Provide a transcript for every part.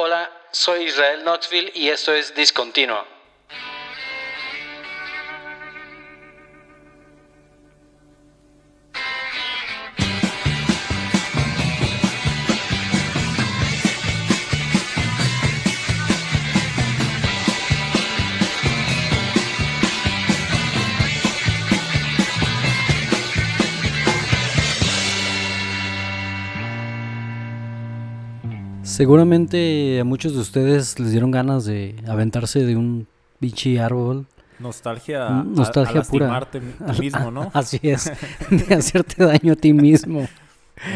Hola, soy Israel Knoxville y esto es Discontinuo. Seguramente a muchos de ustedes les dieron ganas de aventarse de un bichi árbol. Nostalgia, Mm, nostalgia a, a pura. mismo, ¿no? Así es, de hacerte daño a ti mismo.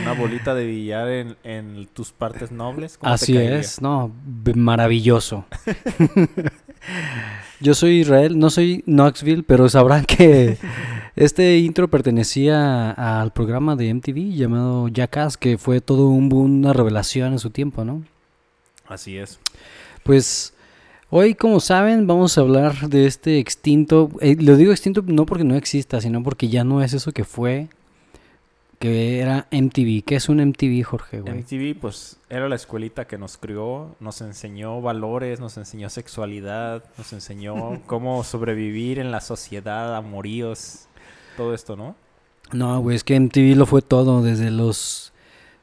Una bolita de billar en, en tus partes nobles. ¿cómo Así es, no, maravilloso. Yo soy Israel, no soy Knoxville, pero sabrán que este intro pertenecía al programa de MTV llamado Jackass, que fue todo un boom, una revelación en su tiempo, ¿no? Así es. Pues hoy, como saben, vamos a hablar de este extinto. eh, lo digo extinto no porque no exista, sino porque ya no es eso que fue, que era MTV. ¿Qué es un MTV, Jorge? güey? MTV, pues, era la escuelita que nos crió, nos enseñó valores, nos enseñó sexualidad, nos enseñó cómo sobrevivir en la sociedad, amoríos, todo esto, ¿no? No, güey, es que MTV lo fue todo, desde los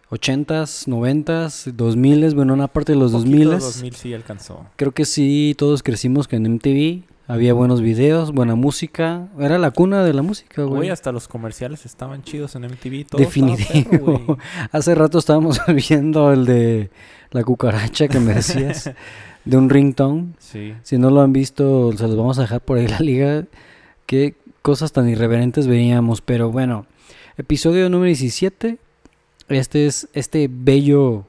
80s, 90s, 2000s, bueno, una parte de los Poquito 2000s. 2000 sí alcanzó. Creo que sí, todos crecimos con MTV. Había buenos videos, buena música. Era la cuna de la música, Güey, güey. hasta los comerciales estaban chidos en MTV. Todo perro, Definitivo. Hace rato estábamos viendo el de la cucaracha que me decías, de un ringtone. Sí. Si no lo han visto, se los vamos a dejar por ahí la liga. Qué cosas tan irreverentes veíamos. Pero bueno, episodio número 17. Este es este bello,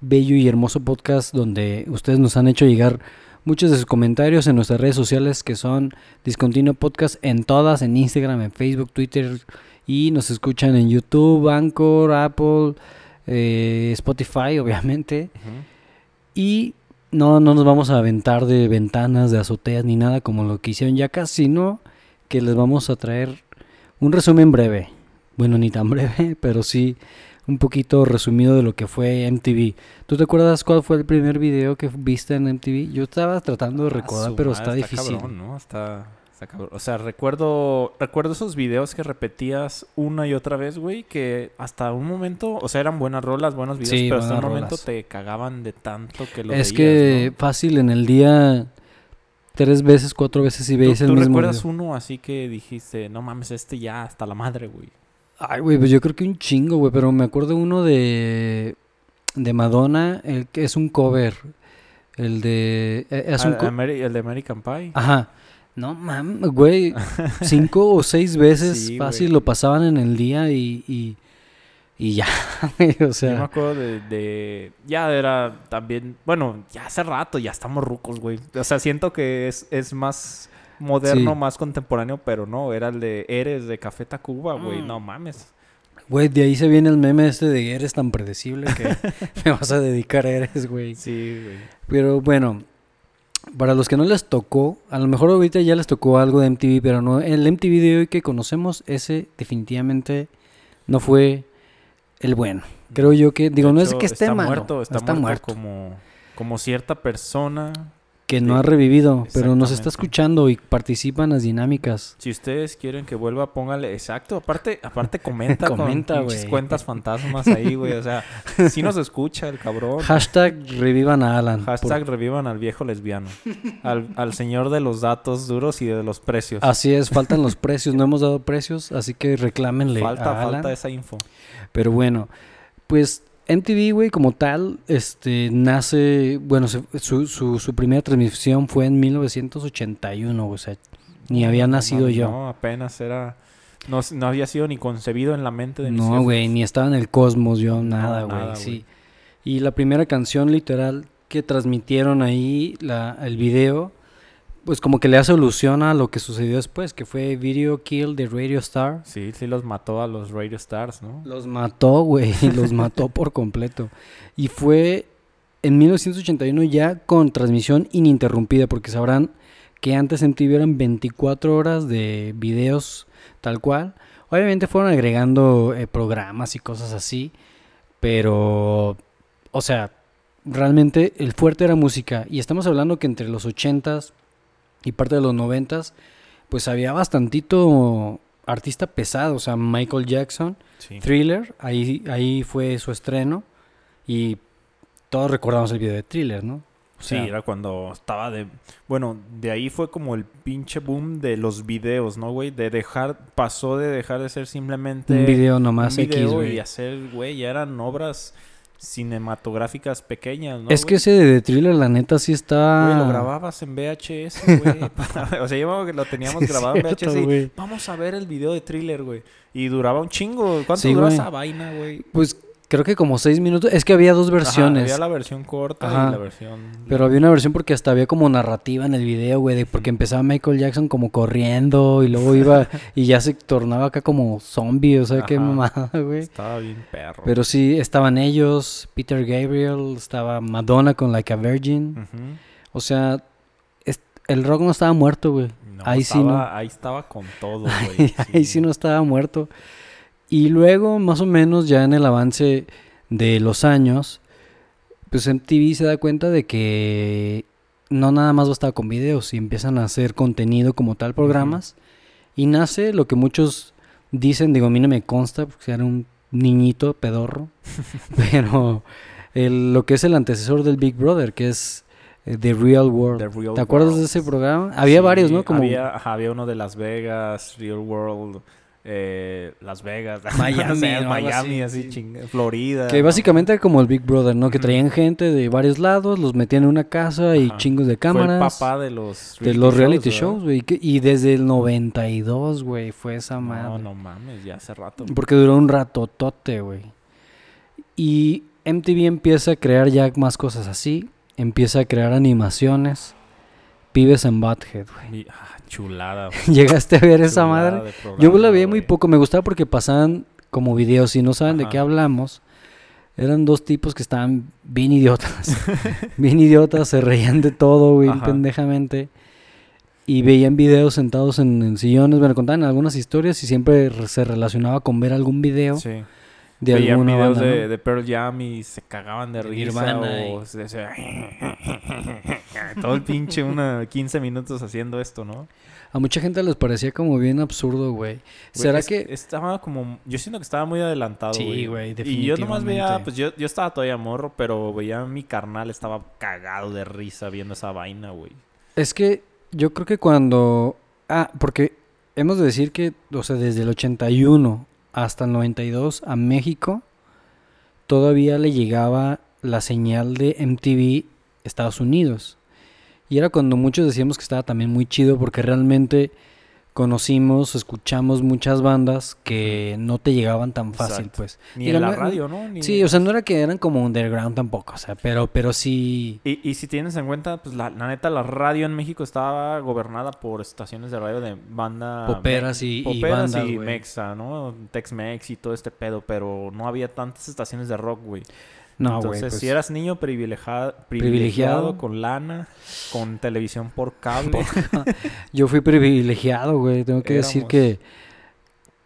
bello y hermoso podcast donde ustedes nos han hecho llegar muchos de sus comentarios en nuestras redes sociales que son Discontinuo Podcast en todas, en Instagram, en Facebook, Twitter y nos escuchan en YouTube, Anchor, Apple, eh, Spotify, obviamente. Y no, no nos vamos a aventar de ventanas, de azoteas ni nada como lo que hicieron ya casi, sino que les vamos a traer un resumen breve. Bueno, ni tan breve, pero sí un poquito resumido de lo que fue MTV. ¿Tú te acuerdas cuál fue el primer video que viste en MTV? Yo estaba tratando de Ah, recordar, pero madre, está difícil. cabrón, ¿no? Está, está cabrón. O sea, recuerdo, recuerdo esos videos que repetías una y otra vez, güey, que hasta un momento, o sea, eran buenas rolas, buenos videos, Sí, pero hasta un momento rolas. te cagaban de tanto que lo es veías, que ¿no? fácil en el día tres veces, cuatro veces ¿Tú, veis el tú mismo recuerdas video. uno así que dijiste, no mames, este ya hasta la madre, güey? Ay, güey, pues yo creo que un chingo, güey, pero me acuerdo uno de de Madonna, el que es un cover, el de es un Ah, Ameri- el de American Pie. Ajá. No mames, güey, cinco o seis veces Sí, fácil güey. lo pasaban en el día y y, y ya, güey, o Yo me sea, acuerdo de, de- Ya era también... Bueno, ya hace rato, ya estamos rucos, güey. O sea, siento que es, es más moderno, Sí. más contemporáneo, pero no. Era el de Eres de Café Tacuba, güey. Mm. No mames. güey, de ahí se viene el meme este de eres tan predecible que me vas a dedicar a eres, güey. Sí, güey. Pero bueno, para los que no les tocó, a lo mejor ahorita ya les tocó algo de MTV, pero no, el MTV de hoy que conocemos, ese definitivamente no fue el bueno. Creo yo que, digo, De no es que esté está malo, Muerto, está, está muerto, muerto, Como, como cierta persona. que no ha revivido, pero nos está escuchando y participa en las dinámicas. Si ustedes quieren que vuelva, póngale exacto. Aparte, aparte comenta, Comenta, con cuentas fantasmas ahí, güey. O sea, sí nos escucha el cabrón. Hashtag revivan a Alan. Hashtag revivan al viejo lesbiano. Al, al señor de los datos duros y de los precios. Así es, faltan los precios, no hemos dado precios, así que reclámenle falta, a Alan. falta esa info. Pero bueno, pues MTV, güey, como tal, este, nace, bueno, se- su, su, su primera transmisión fue en 1981, o sea, ni había No, nacido yo. No, apenas era. No, no había sido ni concebido en la mente de mis No, güey, ni estaba en el cosmos yo, No, nada, güey, sí. güey. Y la primera canción literal que transmitieron ahí, la, el video, pues como que le hace alusión a lo que sucedió después, que fue Video Kill de Radio Star. Sí, sí los mató a los Radio Stars, ¿no? Los mató, güey, los mató por completo. Y fue en 1981 ya con transmisión ininterrumpida, porque sabrán que antes en TV eran 24 horas de videos tal cual. Obviamente fueron agregando eh, programas y cosas así, pero, o sea, realmente el fuerte era música. Y estamos hablando que entre los 80s y parte de los 90s, pues había bastantito artista pesado. O sea, Michael Jackson, Sí. Thriller, ahí, ahí fue su estreno. Y todos recordamos el video de Thriller, ¿no? O Sí, era cuando estaba de... Bueno, de ahí fue como el pinche boom de los videos, ¿no, güey? De dejar... Pasó de dejar de ser simplemente... un video un nomás X, güey. y hacer, güey, ya eran obras cinematográficas pequeñas, ¿no? es que ese de Thriller, la neta, sí está... Güey, lo grababas en VHS, güey. o sea, yo lo teníamos Sí, es grabado en VHS y vamos a ver el video de thriller, güey. Y duraba un chingo. ¿Cuánto Sí, duraba esa vaina, güey? Pues creo que como seis minutos. Es que había dos Ajá, versiones. había la versión corta Ajá. y la versión... Pero había una versión porque hasta había como narrativa en el video, güey, de porque empezaba Michael Jackson como corriendo y luego iba y ya se tornaba acá como zombie, o sea, qué Ajá. mamada, güey. Estaba bien perro. Pero sí, estaban ellos, Peter Gabriel, estaba Madonna con Like a Virgin. O sea, el rock no estaba muerto, güey. No, ahí sí no. Ahí estaba con todo, güey. Ahí sí no estaba muerto. Y luego, más o menos, ya en el avance de los años, pues MTV se da cuenta de que no nada más bastaba con videos y empiezan a hacer contenido como tal, programas. Y nace lo que muchos dicen, digo, a mí no me consta, porque era un niñito pedorro, pero el- lo que es el antecesor del Big Brother, que es eh, The Real World. The Real ¿Te acuerdas de ese programa? Había Sí, varios, ¿no? Como Había, ajá, había uno de Las Vegas, Real World, eh, Las Vegas, Miami, no ¿no? Miami, así, así, sí. ching- Florida. Que ¿no? básicamente era como el Big Brother, ¿no? Que traían gente de varios lados, los metían en una casa y Ajá. chingos de Fue el cámaras. papá de los de los reality shows, güey. Y desde el 92, güey, fue esa No, madre. no mames, ya hace rato. Porque duró un ratotote, güey. Y MTV empieza a crear ya más cosas así. Empieza a crear animaciones. Pibes en Butthead, güey. Ah, chulada. ¿Llegaste a ver esa madre? Yo la veía muy poco. Me gustaba porque pasaban como videos. Si no saben de qué hablamos, eran dos tipos que estaban bien idiotas. bien idiotas, se reían de todo, Ajá. pendejamente. Y veían videos sentados en, en sillones. Bueno, contaban algunas historias y siempre re- se relacionaba con ver algún video Sí. De Veían videos banda, de, ¿no? de Pearl Jam y se cagaban de De risa Nirvana o y- se- se- todo el pinche una 15 minutos haciendo esto, ¿no? A mucha gente les parecía como bien absurdo, güey. Güey, ¿Será es- que...? estaba como yo siento que estaba muy adelantado, Sí, güey. güey, Y yo nomás veía, definitivamente. pues yo, yo estaba todavía morro, pero veía mi carnal estaba cagado de risa viendo esa vaina, güey. Es que yo creo que cuando... Ah, porque hemos de decir que, o sea, desde el 81 hasta el 92 a México todavía le llegaba la señal de MTV Estados Unidos. Y era cuando muchos decíamos que estaba también muy chido porque realmente conocimos, escuchamos muchas bandas que no te llegaban tan fácil, Exacto. pues. Ni Digo, en la no- radio, ¿no? Ni- Sí, o sea, no era que eran como underground tampoco, o sea, pero, pero sí... Y, y si tienes en cuenta, pues la, la neta, la radio en México estaba gobernada por estaciones de radio de banda... Poperas y- y bandas, y. Mexa, ¿no? Tex-Mex y todo este pedo, pero no había tantas estaciones de rock, güey. No, güey. Entonces, pues, si eras niño privilegiado, Privilegiado. con lana, con televisión por cable, Yo fui privilegiado, güey. Tengo que decir que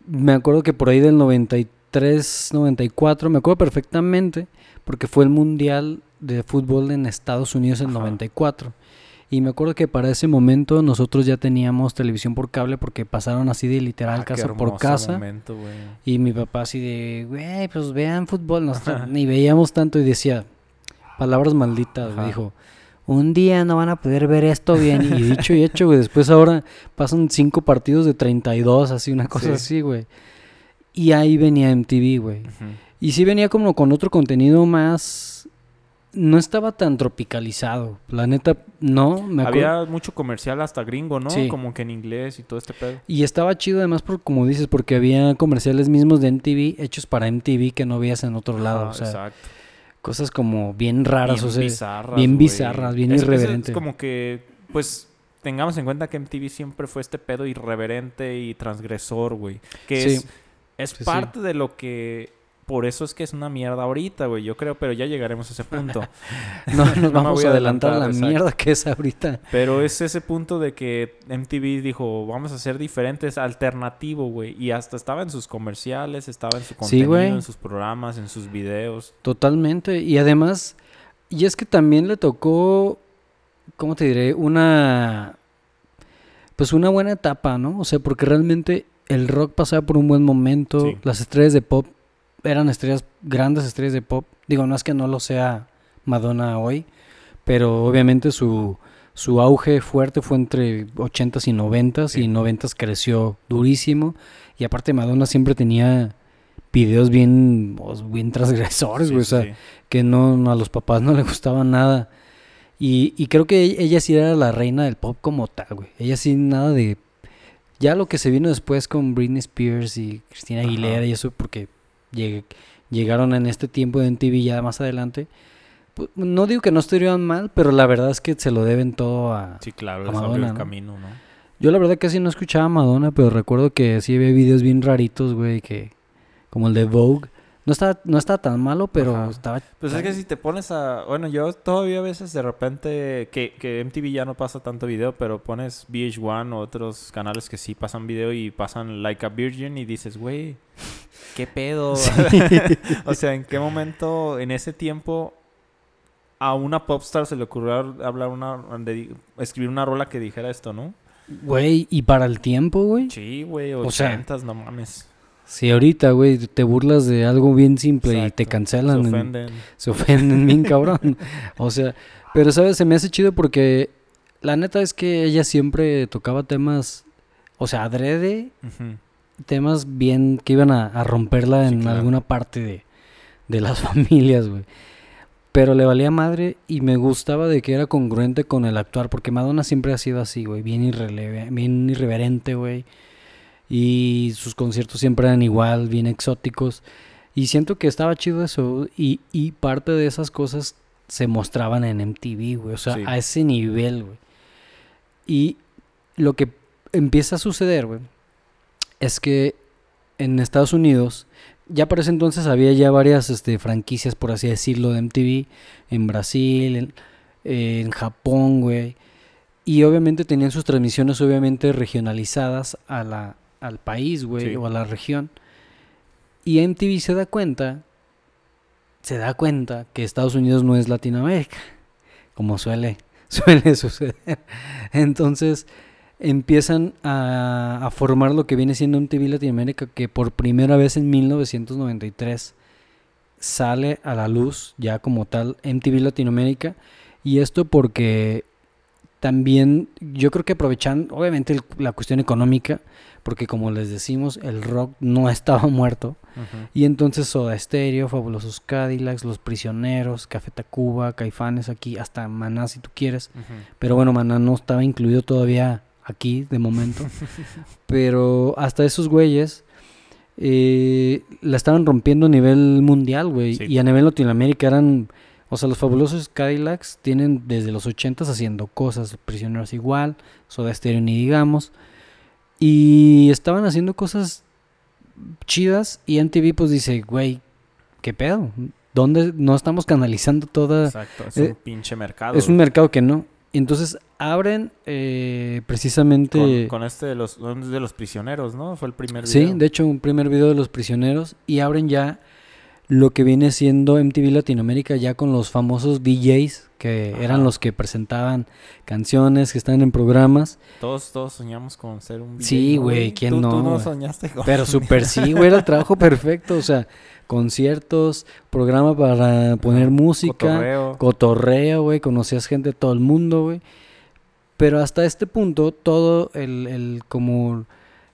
me acuerdo que por ahí del 93, 94, me acuerdo perfectamente, porque fue el Mundial de Fútbol en Estados Unidos en Ajá. 94. Y me acuerdo que para ese momento nosotros ya teníamos televisión por cable porque pasaron así de literal Ah, casa por casa. momento. Y mi papá así de, güey, pues vean fútbol. Nosotros ni veíamos tanto y decía, palabras malditas, Ajá. Dijo, un día no van a poder ver esto bien. Y dicho y hecho, güey. Después ahora pasan cinco partidos de 32, así, una cosa Sí. así, güey. Y ahí venía MTV, güey. Y sí venía como con otro contenido más... No estaba tan tropicalizado. La neta, no. Me. Había mucho comercial hasta gringo, ¿no? Sí. Como que en inglés y todo este pedo. Y estaba chido además, por, como dices, porque había comerciales mismos de MTV hechos para MTV que no veías en otro lado. O sea, exacto. cosas como bien raras, bien o sea, bizarras, bien bizarras, bien Es- es- como que, pues, tengamos en cuenta que MTV siempre fue este pedo irreverente y transgresor, güey. Que Sí. es, es sí. parte de lo que... Por eso es que es una mierda ahorita, güey. Yo creo, pero ya llegaremos a ese punto. no nos vamos a adelantar a la exacto. mierda que es ahorita. Pero es ese punto de que MTV dijo, vamos a ser diferentes, alternativo, güey. Y hasta estaba en sus comerciales, estaba en su contenido, en sus programas, en sus videos. Totalmente. Y además, Y es que también le tocó, ¿cómo te diré? Una, pues una buena etapa, ¿no? O sea, porque realmente el rock pasaba por un buen momento, Sí. las estrellas de pop eran estrellas, grandes estrellas de pop. Digo, no es que no lo sea Madonna hoy, pero obviamente su, su auge fuerte fue entre 80s y 90s Sí. y 90s creció durísimo. Y aparte Madonna siempre tenía videos bien, pues, bien transgresores, Sí, güey. sí, o sea, que no, a los papás no le gustaba nada. Y, y creo que ella, ella sí era la reina del pop como tal, güey. Ella sí nada de... Ya lo que se vino después con Britney Spears y Cristina Ajá. Aguilera y eso, porque llegaron en este tiempo de MTV ya más adelante. pues, no digo que no estuvieran mal, pero la verdad es que se lo deben todo a... Sí, claro, a Madonna, el ¿no? camino, ¿no? Yo la verdad casi no escuchaba a Madonna, pero recuerdo que sí había videos bien raritos, güey, que... Como el de Vogue. No estaba, no estaba tan malo, pero Ajá. estaba... Pues es que si te pones a... Bueno, yo todavía a veces de repente... Que, que MTV ya no pasa tanto video, pero pones VH1 o otros canales que sí pasan video y pasan Like a Virgin y dices, güey, ¿qué pedo? o sea, ¿en qué momento en ese tiempo a una popstar se le ocurrió hablar una... de- escribir una rola que dijera esto, ¿no? Güey, y para el tiempo, güey. Sí, güey, O sea, ochentas, no mames. Si ahorita, güey, te burlas de algo bien simple y te cancelan, Se en- ofenden. se ofenden bien cabrón. O sea, pero sabes, se me hace chido porque la neta es que ella siempre tocaba temas, o sea, adrede, temas bien que iban a, a romperla Sí, en claro. alguna parte de, de las familias, güey. Pero le valía madre y me gustaba de que era congruente con el actuar, porque Madonna siempre ha sido así, güey, bien, irreleve- bien irreverente, güey. Y sus conciertos siempre eran igual, bien exóticos. Y siento que estaba chido eso. Y, y parte de esas cosas se mostraban en MTV, güey. O sea, Sí. a ese nivel, güey. Y lo que empieza a suceder, güey, es que en Estados Unidos, ya para ese entonces había ya varias este, franquicias, por así decirlo, de MTV, en Brasil, en, en Japón, güey. Y obviamente tenían sus transmisiones, obviamente, regionalizadas a la, al país, güey, Sí. o a la región. Y MTV se da cuenta, se da cuenta que Estados Unidos no es Latinoamérica, como suele, suele suceder. Entonces empiezan a, a formar lo que viene siendo MTV Latinoamérica, que por primera vez en 1993 sale a la luz ya como tal MTV Latinoamérica. Y esto porque también yo creo que aprovechan obviamente el- la cuestión económica, porque como les decimos, el rock no estaba muerto. Y entonces Soda Stereo, Fabulosos Cadillacs, Los Prisioneros, Café Tacuba, Caifanes aquí, hasta Maná si tú quieres. Pero bueno, Maná no estaba incluido todavía aquí de momento. Pero hasta esos güeyes eh, la estaban rompiendo a nivel mundial, güey. Sí. Y a nivel Latinoamérica eran... O sea, los fabulosos Cadillacs tienen desde los 80s haciendo cosas, Prisioneros igual, Soda Stereo ni digamos. Y estaban haciendo cosas chidas y MTV pues dice, güey, ¿qué pedo? ¿Dónde no estamos canalizando toda... Exacto, es eh, un pinche mercado. Es un mercado que no. Y entonces abren eh, precisamente... con, con este de los, de los prisioneros, ¿no? Fue el primer Sí, video. de hecho, un primer video de los prisioneros y abren ya lo que viene siendo MTV Latinoamérica ya con los famosos DJs que Ajá. eran los que presentaban canciones, que estaban en programas. Todos, todos soñamos con ser un DJ, Sí, ¿no, güey, ¿quién ¿Tú, no, Tú no soñaste con... Pero súper sí, güey, era el trabajo perfecto. O sea, conciertos, programa para poner música, cotorreo, güey, conocías gente de todo el mundo, güey. Pero hasta este punto, todo el, el como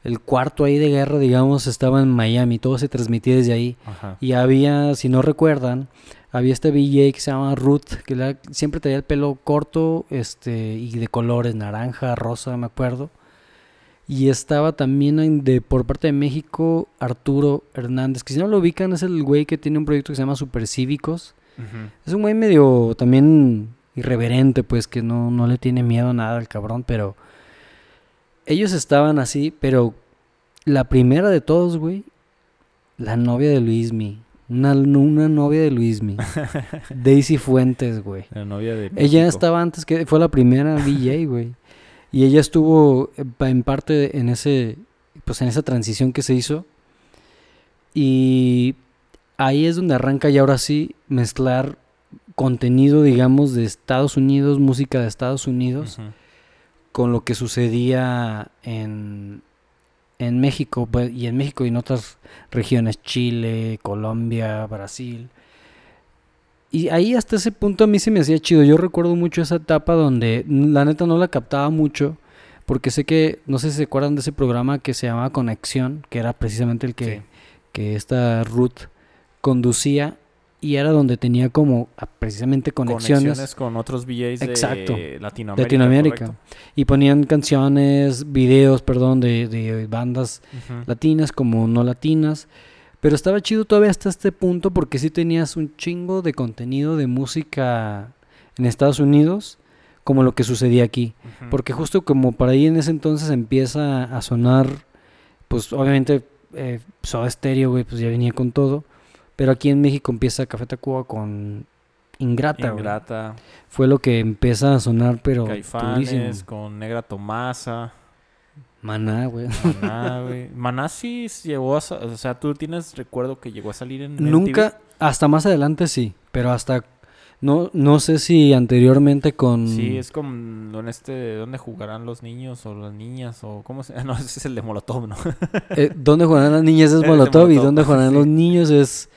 el cuarto ahí de guerra, digamos, estaba en Miami, todo se transmitía desde ahí. Ajá. Y había, si no recuerdan, había este VJ que se llama Ruth, que la- siempre traía el pelo corto este y de colores, naranja, rosa, me acuerdo. Y estaba también en- de, por parte de México Arturo Hernández, que si no lo ubican es el güey que tiene un proyecto que se llama Supercívicos. Ujú. Es un güey medio también irreverente, pues que no, no le tiene miedo a nada al cabrón, pero ellos estaban así, pero la primera de todos, güey, la novia de Luismi, una, una novia de Luismi, Daisy Fuentes, güey. La novia de Ella México. estaba antes que fue la primera DJ, güey. Y ella estuvo eh, en parte en ese pues en esa transición que se hizo. Y ahí es donde arranca y ahora sí mezclar contenido, digamos, de Estados Unidos, música de Estados Unidos. Con lo que sucedía en, en México, pues, y en México y en otras regiones, Chile, Colombia, Brasil. Y ahí hasta ese punto a mí se me hacía chido. Yo recuerdo mucho esa etapa donde la neta no la captaba mucho, porque sé que, no sé si se acuerdan de ese programa que se llamaba Conexión, que era precisamente el que, Sí. que esta Ruth conducía y era donde tenía como ah, precisamente conexiones, Conexiones con otros VJs de Exacto. Latinoamérica. de Latinoamérica y ponían canciones, videos, perdón, de, de bandas latinas como no latinas. Pero estaba chido todavía hasta este punto porque sí tenías un chingo de contenido de música en Estados Unidos como lo que sucedía aquí. Porque justo como para ahí en ese entonces empieza a sonar, pues obviamente eh, Soda Stereo, güey, pues ya venía con todo. Pero aquí en México empieza Café Tacuba con Ingrata, güey. Ingrata, Fue lo que empieza a sonar, pero. Caifanes, con Negra Tomasa, Maná, güey. Maná, güey. Maná sí llegó a... O sea, ¿tú tienes recuerdo que llegó a salir en Nunca, hasta más adelante sí, pero hasta no, no sé si anteriormente con? Sí, es como en este... ¿Dónde jugarán los niños o las niñas? O ¿Cómo se...? No, ese es el de Molotov, ¿no? eh, dónde jugarán las niñas es Molotov y dónde jugarán sí. los niños es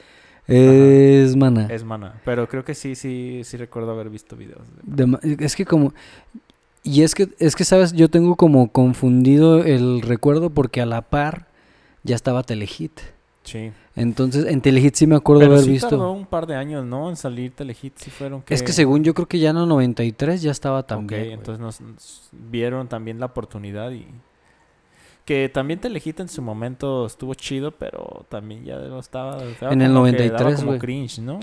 es Maná. es Maná. Pero creo que sí, sí, sí recuerdo haber visto videos. de- es que como y es que es que sabes, yo tengo como confundido el recuerdo porque a la par ya estaba Telehit. Sí. Entonces, en Telehit sí me acuerdo Pero haber sí visto. tardó un par de años, ¿no? En salir Telehit, sí fueron que... Es que según yo creo que ya en el 93 ya estaba Ok, también. güey. entonces nos, nos vieron también la oportunidad y... Que también Telehit en su momento estuvo chido, pero también ya lo estaba... estaba En el como que daba 93, como güey. cringe, ¿no?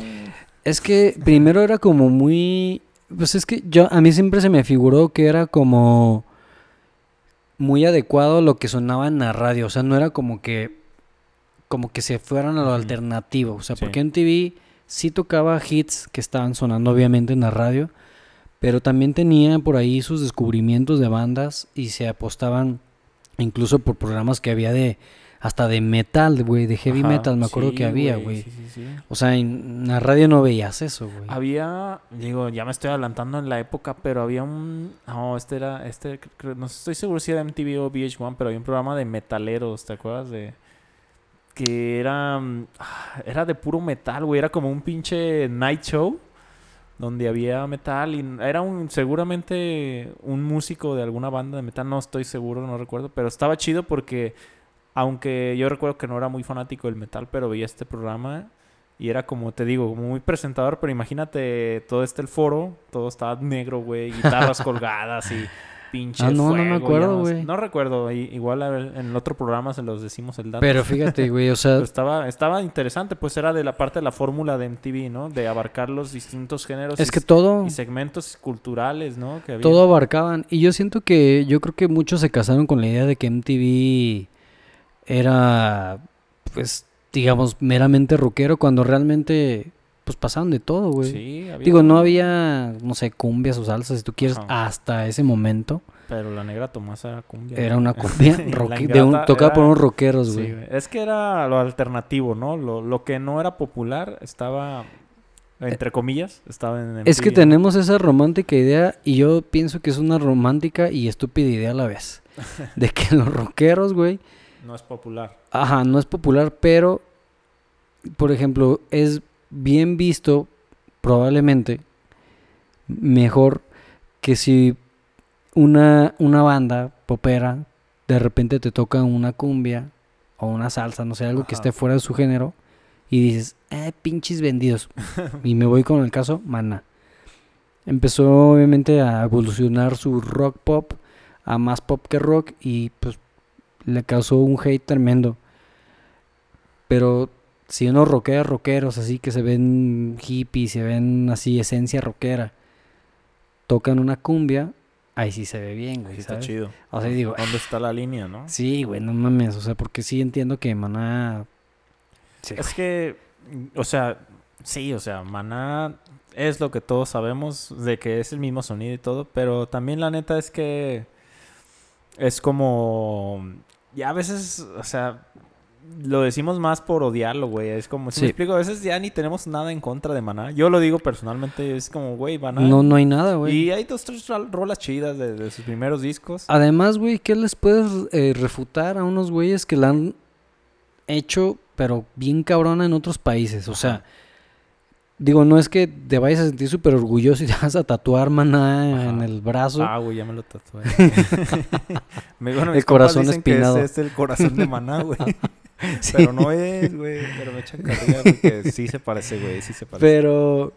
Es que primero era como muy. Pues es que yo a mí siempre se me figuró que era como muy adecuado lo que sonaba en la radio. O sea, no era como que. Como que se fueran a lo alternativo. O sea, Sí. porque en TV sí tocaba hits que estaban sonando obviamente en la radio. Pero también tenía por ahí sus descubrimientos de bandas y se apostaban incluso por programas que había de. hasta de metal, güey, de heavy Ajá, metal, me acuerdo sí, que había, güey. Sí, sí, sí. O sea, en la radio no veías eso, güey. Había, digo, ya me estoy adelantando en la época, pero había un, no, este era, este, no estoy seguro si era MTV o VH1, pero había un programa de metaleros, ¿te acuerdas de? Que era, mm, era de puro metal, güey, era como un pinche night show donde había metal y era un, seguramente un músico de alguna banda de metal, no estoy seguro, no recuerdo, pero estaba chido porque, aunque yo recuerdo que no era muy fanático del metal, pero veía este programa y era como, te digo, muy presentador, pero imagínate todo este el foro, todo estaba negro, güey, guitarras colgadas y pinche Ah, no, no me acuerdo, güey. No recuerdo, igual en el otro programa se los decimos el dato. Pero fíjate, güey, o sea, Pero estaba, estaba interesante, pues era de la parte de la fórmula de MTV, ¿no? De abarcar los distintos géneros es y, que todo, y segmentos culturales, ¿no? Que había. todo abarcaban. Y yo siento que, yo creo que muchos se casaron con la idea de que MTV era, pues, digamos, meramente rockero, cuando realmente, pues, pasaban de todo, güey. Sí, había. Digo, no había, no sé, cumbias o salsas, si tú quieres, hasta ese momento. Pero la negra Tomasa era cumbia. Era una cumbia de un, tocada por unos rockeros, Sí, güey. güey. Es que era lo alternativo, ¿no? Lo, lo que no era popular estaba, entre comillas, estaba en es que tenemos esa romántica idea y yo pienso que es una romántica y estúpida idea a la vez. De que los rockeros, güey, No es popular. Ajá, no es popular, pero, por ejemplo, es bien visto, probablemente, mejor que si una, una banda popera de repente te toca una cumbia o una salsa, no sé, algo que esté fuera de su género, y dices, eh, pinches vendidos. y me voy con el caso Mana. Empezó obviamente a evolucionar su rock pop a más pop que rock y pues le causó un hate tremendo. Pero si unos rockeros, rockeros así que se ven hippies, se ven así esencia rockera, tocan una cumbia, ahí sí se ve bien, güey. Sí, está ¿sabes? chido. O sea, digo, ¿Dónde está la línea, no? sí, güey, no mames, o sea, porque sí entiendo que Maná... Sí, Es que, mm, o sea, sí, o sea, Maná es lo que todos sabemos de que es el mismo sonido y todo, pero también la neta es que es como, ya a veces, o sea, lo decimos más por odiarlo, güey. Es como, si Sí. me explico, a veces ya ni tenemos nada en contra de Maná. Yo lo digo personalmente, es como, güey, Maná. No, no hay nada, güey. y hay dos, tres rolas chidas de, de sus primeros discos. Además, güey, ¿qué les puedes eh, refutar a unos güeyes que la han hecho, pero bien cabrona en otros países? O sea, Ajá. digo, no es que te vayas a sentir súper orgulloso y te vas a tatuar maná Ajá. en el brazo. Ah, güey, ya me lo tatué. Me- bueno, El corazón dicen que espinado. ese es el corazón de Maná, güey. Sí. Pero no es, güey. Pero me echan carrilla porque sí se parece, güey. Sí se parece. Pero,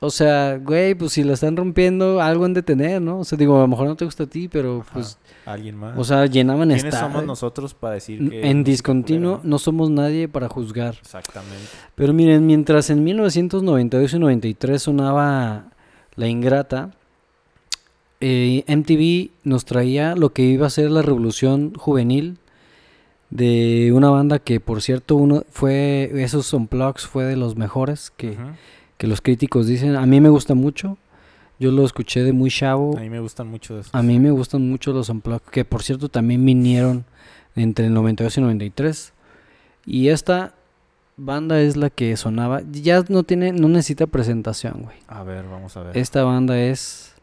o sea, güey, pues si la están rompiendo, algo han de tener, ¿no? O sea, digo, a lo mejor no te gusta a ti, pero Ajá. pues, Alguien más. o sea, llenaban ¿Quiénes esta. somos nosotros para decir que... En discontinuo no somos nadie para juzgar. Exactamente. Pero miren, mientras en 1992 y 93 sonaba La Ingrata, eh, MTV nos traía lo que iba a ser la revolución juvenil de una banda que, por cierto, uno fue esos unplugs fue de los mejores que, que los críticos dicen. A mí me gusta mucho. Yo lo escuché de muy chavo. A mí me gustan mucho de esos. A mí me gustan mucho los unplugged, que por cierto también vinieron entre el 92 y 93. Y esta banda es la que sonaba, ya no tiene no necesita presentación, güey. A ver, vamos a ver. Esta banda es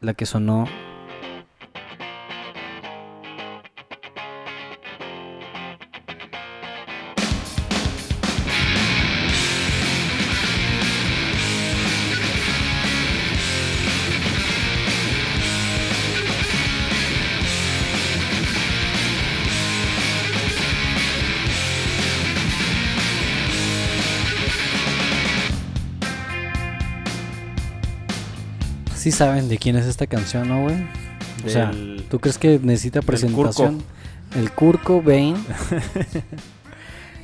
la que sonó Sí saben de quién es esta canción, ¿no, güey? O sea, Del- ¿tú crees que necesita presentación? El Kurko Bane.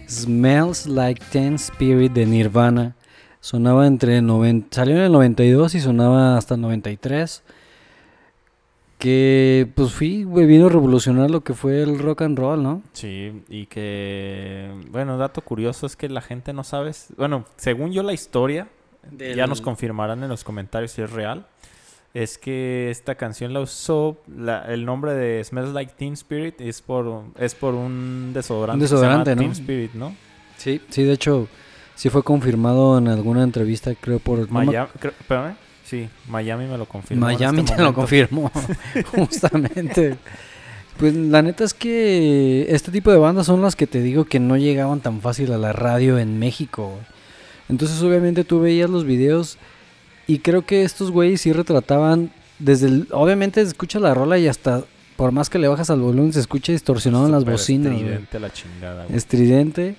Smells Like Teen Spirit de Nirvana. Sonaba entre 90, salió en el 92 y sonaba hasta el 93. Que pues fui, güey, vino a revolucionar lo que fue el rock and roll, ¿no? Sí, y que... Bueno, dato curioso es que la gente no sabe... Bueno, según yo la historia, ya nos confirmarán en los comentarios si es real. Es que esta canción la usó, la- el nombre de Smells Like Teen Spirit es por, es por un desodorante. Un que se llama desodorante, ¿no? Teen Spirit, ¿no? Sí, sí, de hecho, sí fue confirmado en alguna entrevista, creo, por... me- Miami, creo- espérame. Sí, Miami me lo confirmó. en Miami este te lo confirmó, justamente. Pues la neta es que este tipo de bandas son las que te digo que no llegaban tan fácil a la radio en México. Entonces obviamente tú veías los videos y creo que estos güeyes sí retrataban desde el... Obviamente se escucha la rola y hasta por más que le bajas al volumen se escucha distorsionado en las bocinas. estridente la chingada, güey. Estridente.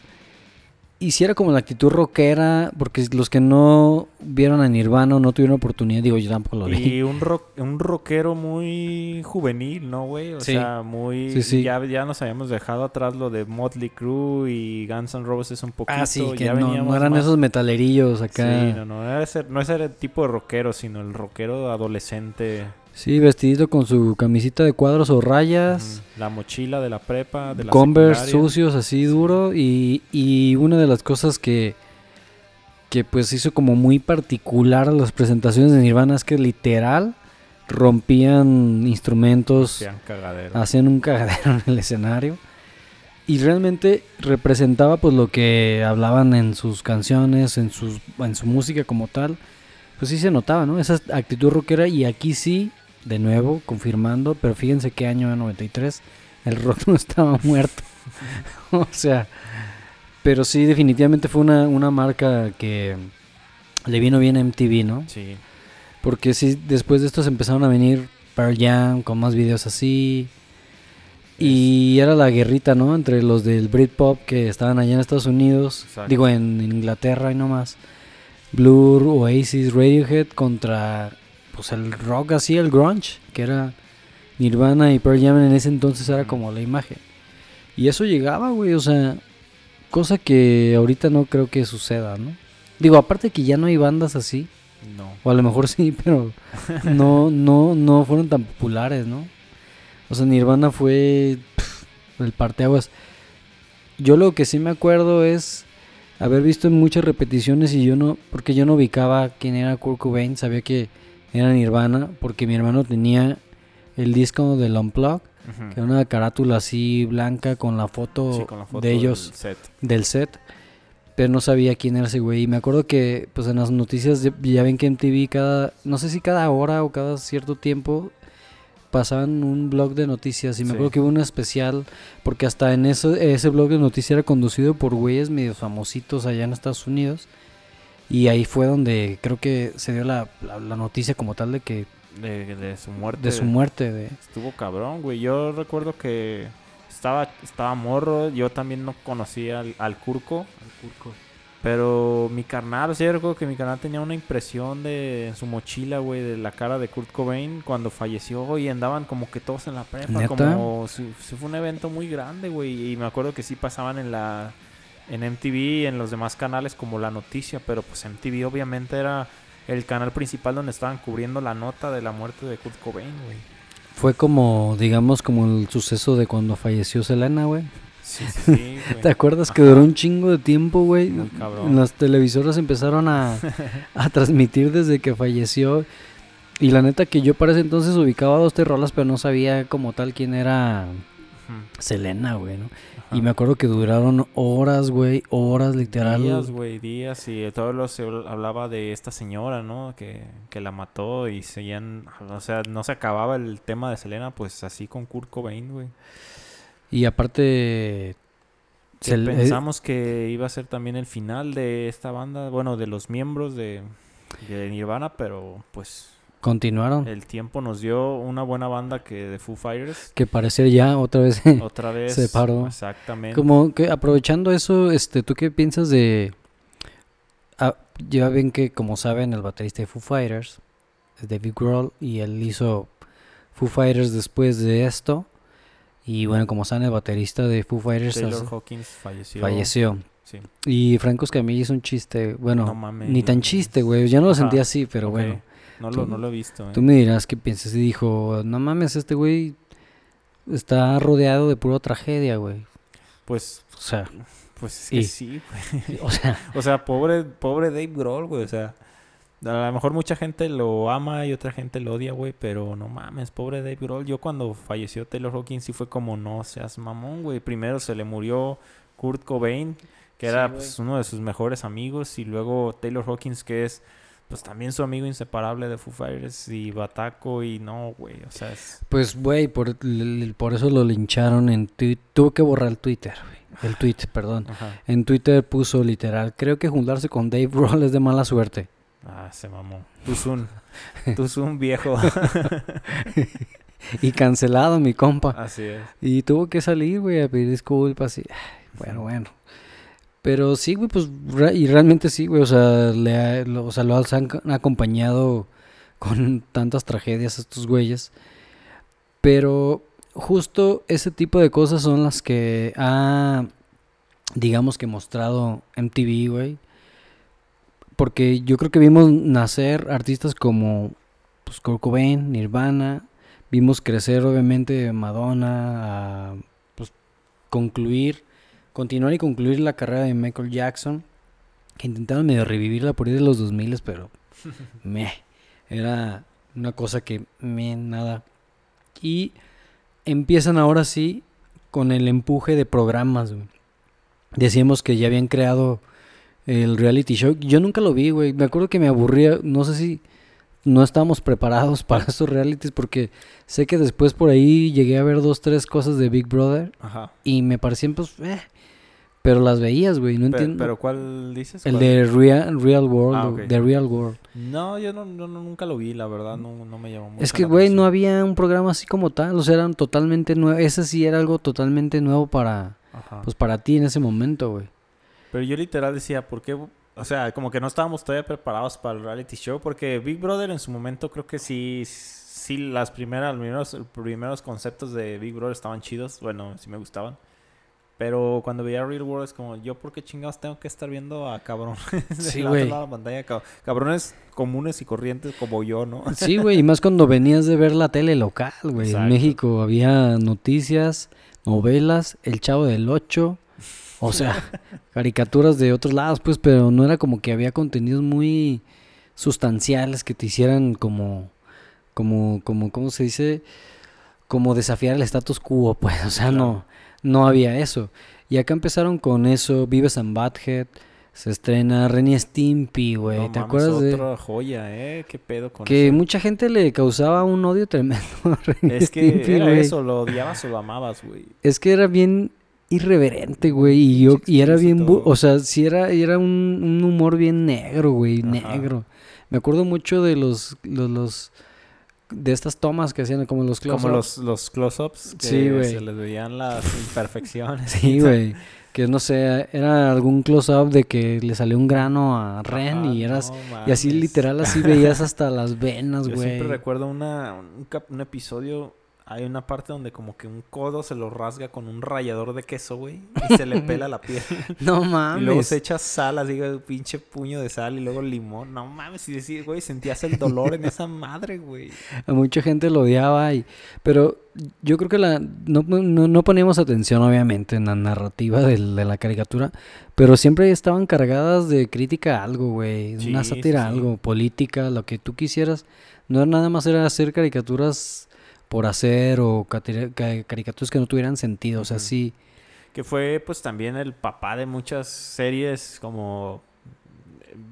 Y si era como la actitud rockera, porque los que no vieron a Nirvana no tuvieron oportunidad, digo yo tampoco lo vi. Y un, rock, un rockero muy juvenil, ¿no, güey? O Sí. sea, muy... Sí, sí. Ya, ya nos habíamos dejado atrás lo de Motley Crue y Guns N' Roses un poquito. Ah, sí, que ya no, no eran más- esos metalerillos acá. Sí, no, no, era ese, no es el tipo de rockero, sino el rockero adolescente. Sí, vestidito con su camisita de cuadros o rayas, La mochila de la prepa, de la Converse secundaria. sucios así duro y, y una de las cosas que que pues hizo como muy particular a las presentaciones de Nirvana es que literal rompían instrumentos, Hacían cagadero. hacían un cagadero en el escenario y realmente representaba pues lo que hablaban en sus canciones, en sus en su música como tal. Pues sí se notaba, ¿no? Esa actitud rockera y aquí sí, de nuevo, confirmando, pero fíjense qué año era 93, el rock no estaba muerto. o sea, pero sí definitivamente fue una, una marca que le vino bien a MTV, ¿no? Sí. Porque sí, después de estos empezaron a venir Pearl Jam con más videos así. Y era la guerrita, ¿no? Entre los del Britpop que estaban allá en Estados Unidos. Exacto. Digo, en, en Inglaterra y no más. Blur, Oasis, Radiohead contra pues el rock así, el grunge, que era Nirvana y Pearl Jam en ese entonces era como la imagen. Y eso llegaba, güey, o sea, cosa que ahorita no creo que suceda, ¿no? Digo, aparte que ya no hay bandas así, No. o a lo mejor sí, pero no, no, no fueron tan populares, ¿no? O sea, Nirvana fue pf, el parteaguas. Yo lo que sí me acuerdo es haber visto en muchas repeticiones y yo no, porque yo no ubicaba quién era Kurt Cobain, sabía que era Nirvana, porque mi hermano tenía el disco del Unplugged Ujú. Que era una carátula así blanca con la foto, Sí, con la foto de ellos del set. del set. Pero no sabía quién era ese güey. Y me acuerdo que, pues en las noticias, ya- ven que en TV cada, no sé si cada hora o cada cierto tiempo pasaban un blog de noticias. Y me Sí. acuerdo que hubo un especial, porque hasta en eso, ese blog de noticias era conducido por güeyes medio famositos allá en Estados Unidos. Y ahí fue donde creo que se dio la, la- la noticia como tal de que De, de su muerte. de su muerte. De, Estuvo cabrón, güey. Yo recuerdo que estaba, estaba morro. Yo también no conocía al, al Curco. Pero mi carnal, o sea, yo recuerdo que mi carnal tenía una impresión de en su mochila, güey, de la cara de Kurt Cobain cuando falleció y andaban como que todos en la prepa. ¿Neta? Como si, si fue un evento muy grande, güey. Y me acuerdo que sí pasaban en la en MTV, en los demás canales como la noticia, pero pues MTV obviamente era el canal principal donde estaban cubriendo la nota de la muerte de Kurt Cobain, güey. fue como, digamos, como el suceso de cuando falleció Selena, güey. Sí, sí, sí, güey. ¿Te acuerdas que Ajá. duró un chingo de tiempo, güey? Cabrón. Las televisoras empezaron a, a transmitir desde que falleció. Y la neta que yo para ese entonces ubicaba dos tres rolas, pero no sabía como tal quién era. Selena, güey, ¿no? Ajá. Y me acuerdo que duraron horas, güey, horas literal. Días, güey, días. Y todo lo se hablaba de esta señora, ¿no? Que, que la mató y seguían... O sea, no se acababa el tema de Selena, pues así con Kurt Cobain, güey. Y aparte... Que eh, pensamos que iba a ser también el final de esta banda, bueno, de los miembros de, de Nirvana, pero pues continuaron. el tiempo nos dio una buena banda que de Foo Fighters. Que parecer ya otra vez... Otra vez. Se paró. Exactamente. Como que aprovechando eso, este, ¿tú qué piensas de... ah, ya ven que, como saben, el baterista de Foo Fighters es David Grohl y él hizo Foo Fighters después de esto. Y bueno, como saben, el baterista de Foo Fighters Taylor hace- Hawkins falleció. falleció. Sí. Y Franco Escamilla hizo un chiste, bueno, No ni tan chiste, güey, yo no lo sentí así, pero bueno. No Tú- lo, no lo he visto, eh. Tú me dirás qué piensas. Y dijo, no mames, este güey está rodeado de pura tragedia, güey. Pues, O sea, pues es que Y- sí, güey. o sea, O sea, pobre, pobre Dave Grohl, güey. O sea, a lo mejor mucha gente lo ama y otra gente lo odia, güey. Pero no mames, pobre Dave Grohl. Yo cuando falleció Taylor Hawkins sí fue como, no seas mamón, güey. Primero se le murió Kurt Cobain, que Sí, era pues, uno de sus mejores amigos. Y luego Taylor Hawkins, que es pues también su amigo inseparable de Foo Fighters y Bataco. Y no, güey. O sea, es... Pues, güey, por, por eso lo lincharon en Twitter. Tuvo que borrar el Twitter, güey. El tweet, perdón. Ajá. En Twitter puso literal, creo que juntarse con Dave Grohl es de mala suerte. Ah, se mamó. Tuzun. Tuzun viejo. Y cancelado, mi compa. Así es. Y tuvo que salir, güey, a pedir disculpas y... bueno, bueno. Pero sí, güey, pues... y realmente sí, güey, o sea, le ha- lo, o sea, lo han acompañado con tantas tragedias estos güeyes. Pero justo ese tipo de cosas son las que ha, digamos que mostrado MTV, güey. Porque yo creo que vimos nacer artistas como pues, Kurt Nirvana. Vimos crecer, obviamente, Madonna, a pues, concluir, continuar y concluir la carrera de Michael Jackson. Que intentaron medio revivirla por ahí de los 2000, pero meh, era una cosa que me nada. Y empiezan ahora sí con el empuje de programas, güey. Decíamos que ya habían creado el reality show. Yo nunca lo vi, güey. Me acuerdo que me aburría. No sé si no estábamos preparados para estos realities porque sé que después por ahí llegué a ver dos, tres cosas de Big Brother Ajá. y me parecían pues, eh, pero las veías, güey. No entiendo. Pero, ¿cuál dices? el ¿Cuál? de Real, Real World, Ah. The Real World. No, yo no, no- no- nunca lo vi, la verdad, no, no me llamó mucho Es que, güey, no había un programa así como tal, o sea, eran totalmente nuevo. Ese sí era algo totalmente nuevo para, Ajá. pues, para ti en ese momento, güey. Pero yo literal decía, ¿por qué? O sea, como que no estábamos todavía preparados para el reality show, porque Big Brother en su momento creo que sí, sí las primeras, los primeros, los primeros conceptos de Big Brother estaban chidos, bueno, sí me gustaban. Pero cuando veía Real World es como, ¿yo por qué chingados tengo que estar viendo a cabrones Sí, del lado de la pantalla? Cab- Cabrones comunes y corrientes como yo, ¿no? Sí, güey, y más cuando venías de ver la tele local, güey. En. México había noticias, novelas, El Chavo del Ocho, o sea, caricaturas de otros lados, pues, pero no era como que había contenidos muy sustanciales que te hicieran como, como, como, ¿cómo se dice? como desafiar el status quo, pues, o sea, no, no había eso. Y acá empezaron con eso, Vives and Butthead, se estrena Renny Stimpy, güey, No ¿te mames, acuerdas de...? otra joya, ¿eh? ¿Qué pedo con Que eso? mucha gente le causaba un odio tremendo a Renny Es que Stimpy, era eso, lo odiabas o lo amabas, güey. Es que era bien irreverente, güey, y yo y era bien, bu- o sea, sí era era un, un humor bien negro, güey, negro. Me acuerdo mucho de los los, los de estas tomas que hacían como los Como close-ups. los, los close-ups que Sí, güey. se les veían las imperfecciones. Sí, güey. Que no sé, era algún close-up de que le salió un grano a Ren y eras no y así literal así veías hasta las venas, Yo güey. siempre recuerdo una, un, cap- un episodio, hay una parte donde como que un codo se lo rasga con un rallador de queso, güey, y se le pela la piel. No y mames. luego se echa sal, así un pinche puño de sal y luego limón. No mames, y decir, güey, sentías el dolor en esa madre, güey. A mucha gente lo odiaba y pero yo creo que la no, no, no poníamos atención obviamente en la narrativa de, la caricatura, pero siempre estaban cargadas de crítica a algo, güey, una sátira a sí, sí. algo, política, lo que tú quisieras. No era nada más era hacer caricaturas por hacer o caricaturas que no tuvieran sentido, o sea, sí. Que fue pues también el papá de muchas series como...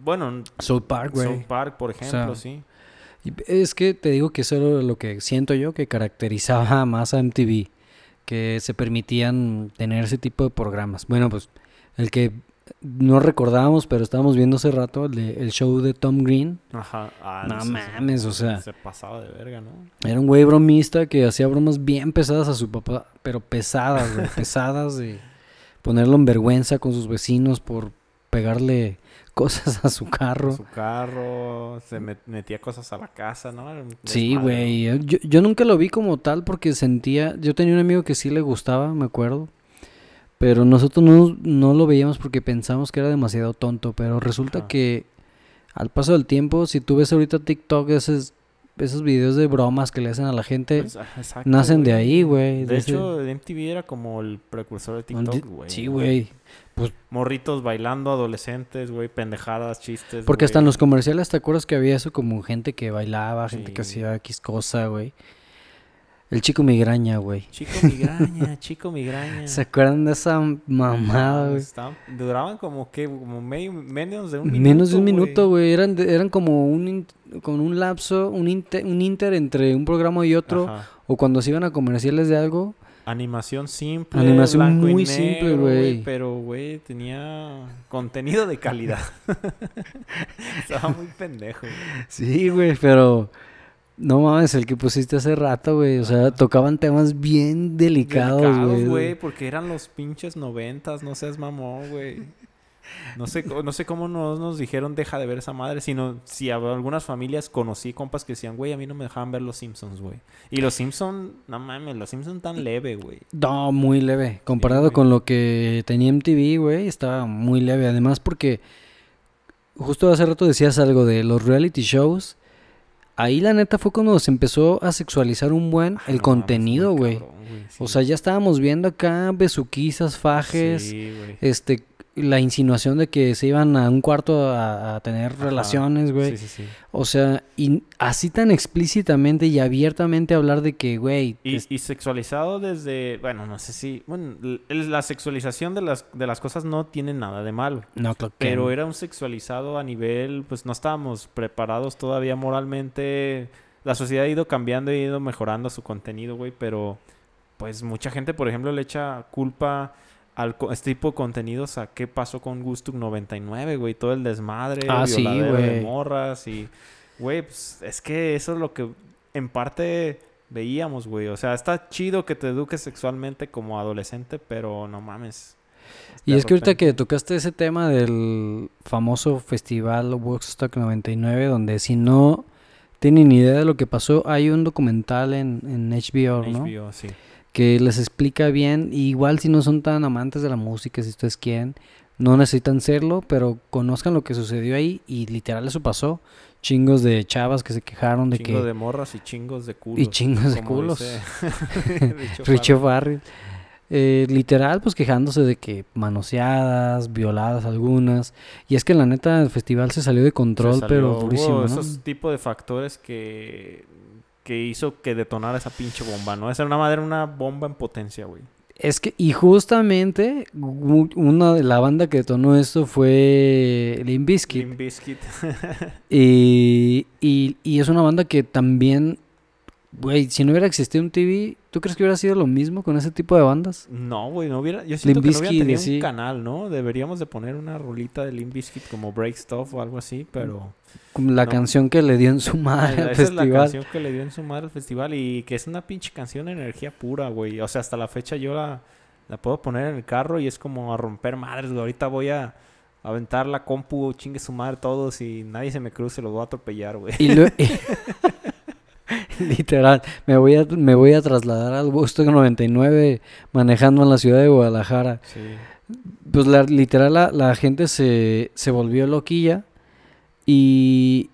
Bueno, South Park, güey. South Park, por ejemplo, sea, sí. Es que te digo que eso era lo que siento yo que caracterizaba más a MTV, que se permitían tener ese tipo de programas. Bueno, pues el que no recordábamos, pero estábamos viendo hace rato, el, de- el show de Tom Green. Ajá. Ah, No mames, o sea. Se pasaba de verga, ¿no? Era un güey bromista que hacía bromas bien pesadas a su papá, pero pesadas, güey, pesadas de ponerlo en vergüenza con sus vecinos por pegarle cosas a su carro. Su carro, se met- metía cosas a la casa, ¿no? Sí, güey. Yo, yo nunca lo vi como tal porque sentía. Yo tenía un amigo que sí le gustaba, me acuerdo. Pero nosotros no, no lo veíamos porque pensamos que era demasiado tonto. Pero resulta Ajá. que al paso del tiempo, si tú ves ahorita TikTok, esos, esos videos de bromas que le hacen a la gente, Pues, ah, exacto, nacen de ahí, güey. De ese- hecho, MTV era como el precursor de TikTok, güey. Sí, güey. Morritos bailando, adolescentes, güey, pendejadas, chistes. Porque hasta en los comerciales, ¿te acuerdas que había eso como gente que bailaba, gente que hacía X cosa, güey? El chico migraña, güey. Chico migraña, chico migraña. ¿Se acuerdan de esa mamada, güey? Duraban como que, como medio- menos de un minuto. Menos de un minuto, güey. Eran, eran como un, con un lapso, un, inte- un inter entre un programa y otro. Ajá. O cuando se iban a comerciales de algo. Animación simple. Animación blanco y muy simple, negro, güey. Pero, güey, tenía contenido de calidad. Estaba muy pendejo, güey. Sí, güey, pero... No mames, el que pusiste hace rato, güey. O sea, tocaban temas bien delicados, güey. güey, porque eran los pinches noventas, no seas mamón, güey. No sé, no sé cómo nos, nos dijeron deja de ver esa madre, sino si a algunas familias conocí compas que decían, güey, a mí no me dejaban ver los Simpsons, güey. Y los Simpsons, no mames, los Simpsons tan leve, güey. No, muy leve. Comparado con lo que tenía MTV, güey, estaba muy leve. Además, porque justo hace rato decías algo de los reality shows. Ahí la neta fue cuando se empezó a sexualizar un buen Ah, el no contenido, güey. O sea, ya estábamos viendo acá besuquizas, fajes, Sí, este, la insinuación de que se iban a un cuarto a, a tener Ajá. relaciones, güey. Sí, sí, sí. O sea, y así tan explícitamente y abiertamente hablar de que, güey, Y, es- y sexualizado desde, bueno, no sé si, bueno, la sexualización de las, de las cosas no tiene nada de malo. no, claro que Pero era un sexualizado a nivel, pues no estábamos preparados todavía moralmente. La sociedad ha ido cambiando y ha ido mejorando su contenido, güey, pero pues mucha gente, por ejemplo, le echa culpa al este tipo de contenidos a qué pasó con Gustuk 99, güey, todo el desmadre, Ah, sí, güey. morras y güey, pues es que eso es lo que en parte veíamos, güey. O sea, está chido que te eduques sexualmente como adolescente, pero no mames. Y es que ahorita que tocaste ese tema del famoso festival Woodstock 99, donde si no tienen idea de lo que pasó, hay un documental en, en HBO, ¿no? HBO, sí. Que les explica bien, y igual si no son tan amantes de la música, si ustedes quieren, no necesitan serlo, pero conozcan lo que sucedió ahí y literal eso pasó. Chingos de chavas que se quejaron de Chingo que... de morras y chingos de culos. y chingos de culos. Richo Farrell. Eh, literal, pues quejándose de que manoseadas, violadas algunas. Y es que la neta el festival se salió de control, salió- pero durísimo, ¿no? esos tipos de factores que, que hizo que detonara esa pinche bomba, ¿no? Esa era una madre, una bomba en potencia, güey. Es que, y justamente, una de la banda que detonó esto fue Limp Bizkit. Limp Bizkit. Y, y, y es una banda que también, güey, si no hubiera existido un TV, ¿tú crees que hubiera sido lo mismo con ese tipo de bandas? No, güey, no hubiera... Yo siento Limp que no hubiera tenido sí. un canal, ¿no? Deberíamos de poner una rolita de Limp Bizkit como Break Stuff o algo así, pero... La No. canción que le dio en su madre al Esa es la festival. canción que le dio en su madre al festival y que es una pinche canción de energía pura, güey. O sea, hasta la fecha yo la, la puedo poner en el carro y es como a romper madres, güey. Ahorita voy a aventar la compu, chingue su madre todos y nadie se me cruce, los voy a atropellar, güey. Y lo- Literal, me voy, a, me voy a trasladar al Woodstock 99 manejando en la ciudad de Guadalajara. Sí. Pues la, literal la, la gente se, se volvió loquilla y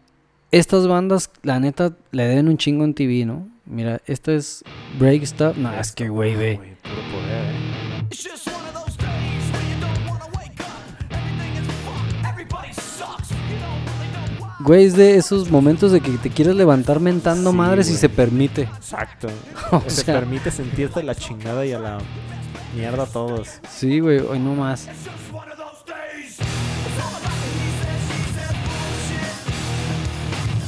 estas bandas, la neta, le deben un chingo en TV, ¿no? Mira, esta es Break Stuff. No, es que güey. Güey, puro poder, ¿eh? Güey, es de esos momentos de que te quieres levantar mentando Sí, madres y se permite. Exacto. O Se sea, permite sentirte la chingada y a la mierda a todos. sí, güey, hoy no más.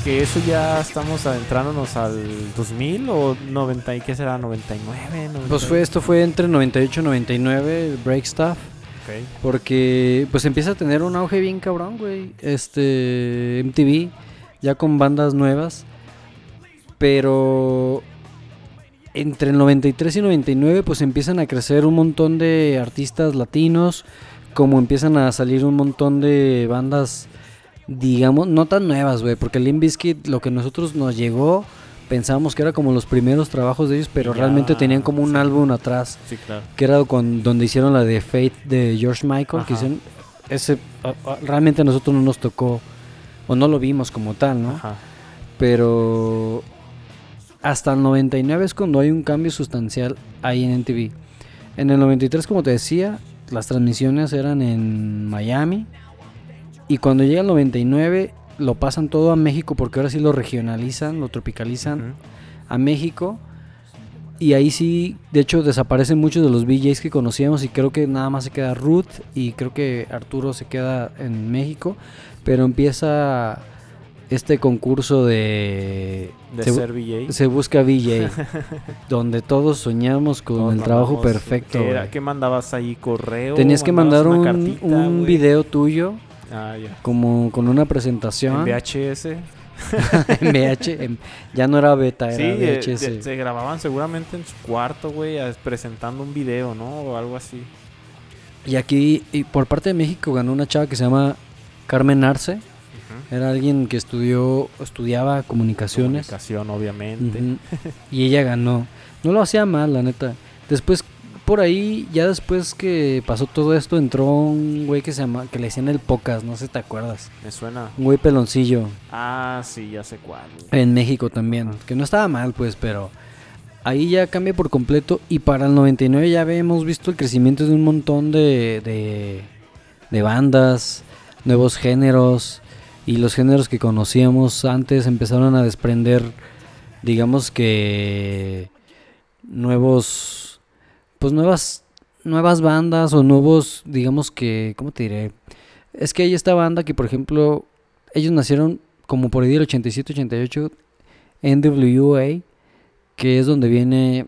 Que eso ya estamos adentrándonos al 2000 o 90 y qué será 99, 90. Pues fue esto fue entre 98 y 99 Break Stuff. Porque pues empieza a tener un auge bien cabrón, güey. Este MTV, ya con bandas nuevas. Pero entre el 93 y 99 pues empiezan a crecer un montón de artistas latinos. Como empiezan a salir un montón de bandas, digamos, no tan nuevas, güey. Porque Limp Bizkit, lo que nosotros nos llegó, pensábamos que era como los primeros trabajos de ellos. Pero realmente tenían como un sí. álbum atrás Sí, claro. que era con donde hicieron la de Faith de George Michael, que hicieron ese realmente a nosotros no nos tocó o no lo vimos como tal, ¿no? Ajá. Pero hasta el 99 es cuando hay un cambio sustancial ahí en NTV. En el 93, como te decía, las transmisiones eran en Miami y cuando llega el 99 lo pasan todo a México porque ahora sí lo regionalizan, lo tropicalizan a México. Y ahí sí, de hecho, desaparecen muchos de los VJs que conocíamos y creo que nada más se queda Ruth y creo que Arturo se queda en México. Pero empieza este concurso de... De se, ser VJ. se busca VJ, donde todos soñamos con Todos el trabajo perfecto. ¿Qué, era? güey. ¿Qué mandabas ahí? ¿Correo? Tenías que ¿Mandabas mandar un, cartita, un güey? video tuyo Ah, ya. como con una presentación En VHS. en VH, en- ya no era beta, era eh, VHS. de- se grababan seguramente en su cuarto, güey, presentando un video, ¿no? O algo así. Y aquí, y por parte de México, ganó una chava que se llama Carmen Arce. Era alguien que estudió, estudiaba comunicaciones. Comunicación, obviamente. Y ella ganó. No lo hacía mal, la neta. Después, por ahí, ya después que pasó todo esto, entró un güey que se llama, que le decían el Pocas, no sé si te acuerdas. Me suena. Un güey peloncillo. Ah, sí, ya sé cuál. En México también. Que no estaba mal, pues, pero ahí ya cambia por completo. Y para el 99 ya hemos visto el crecimiento de un montón de, de, de bandas, nuevos géneros. Y los géneros que conocíamos antes empezaron a desprender, digamos que nuevos, pues nuevas, nuevas bandas o nuevos, digamos que, ¿cómo te diré? Es que hay esta banda que, por ejemplo, ellos nacieron como por ahí del 87-88, NWA, que es donde viene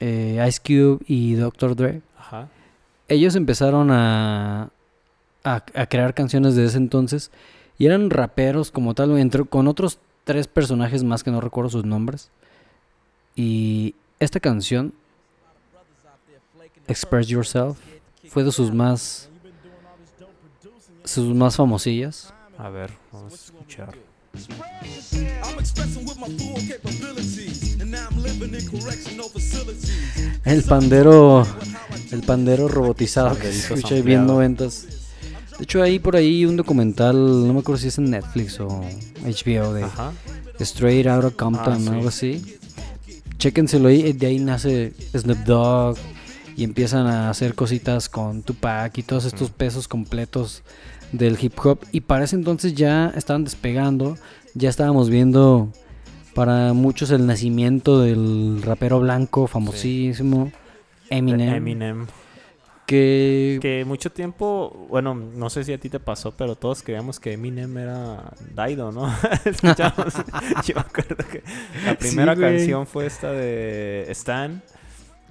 eh, Ice Cube y Dr. Dre. Ajá. Ellos empezaron a, a, a crear canciones desde ese entonces y eran raperos como tal, entre, con otros tres personajes más que no recuerdo sus nombres. Y esta canción, Express Yourself, fue de sus más, sus más famosillas. A ver, vamos a escuchar. El pandero, el pandero robotizado que se Panderito escucha ahí bien noventas. De hecho, hay por ahí un documental, no me acuerdo si es en Netflix o HBO, de Ajá. Straight Outta Compton, Ah, sí. algo así. Chéquenselo ahí, de ahí nace Snoop Dogg y empiezan a hacer cositas con Tupac y todos estos pesos completos del hip hop. Y para ese entonces ya estaban despegando, ya estábamos viendo para muchos el nacimiento del rapero blanco famosísimo, Eminem, Eminem. que Que mucho tiempo, bueno, no sé si a ti te pasó, pero todos creíamos que Eminem era Daido, ¿no? Escuchamos, yo me acuerdo que la primera canción fue esta de Stan.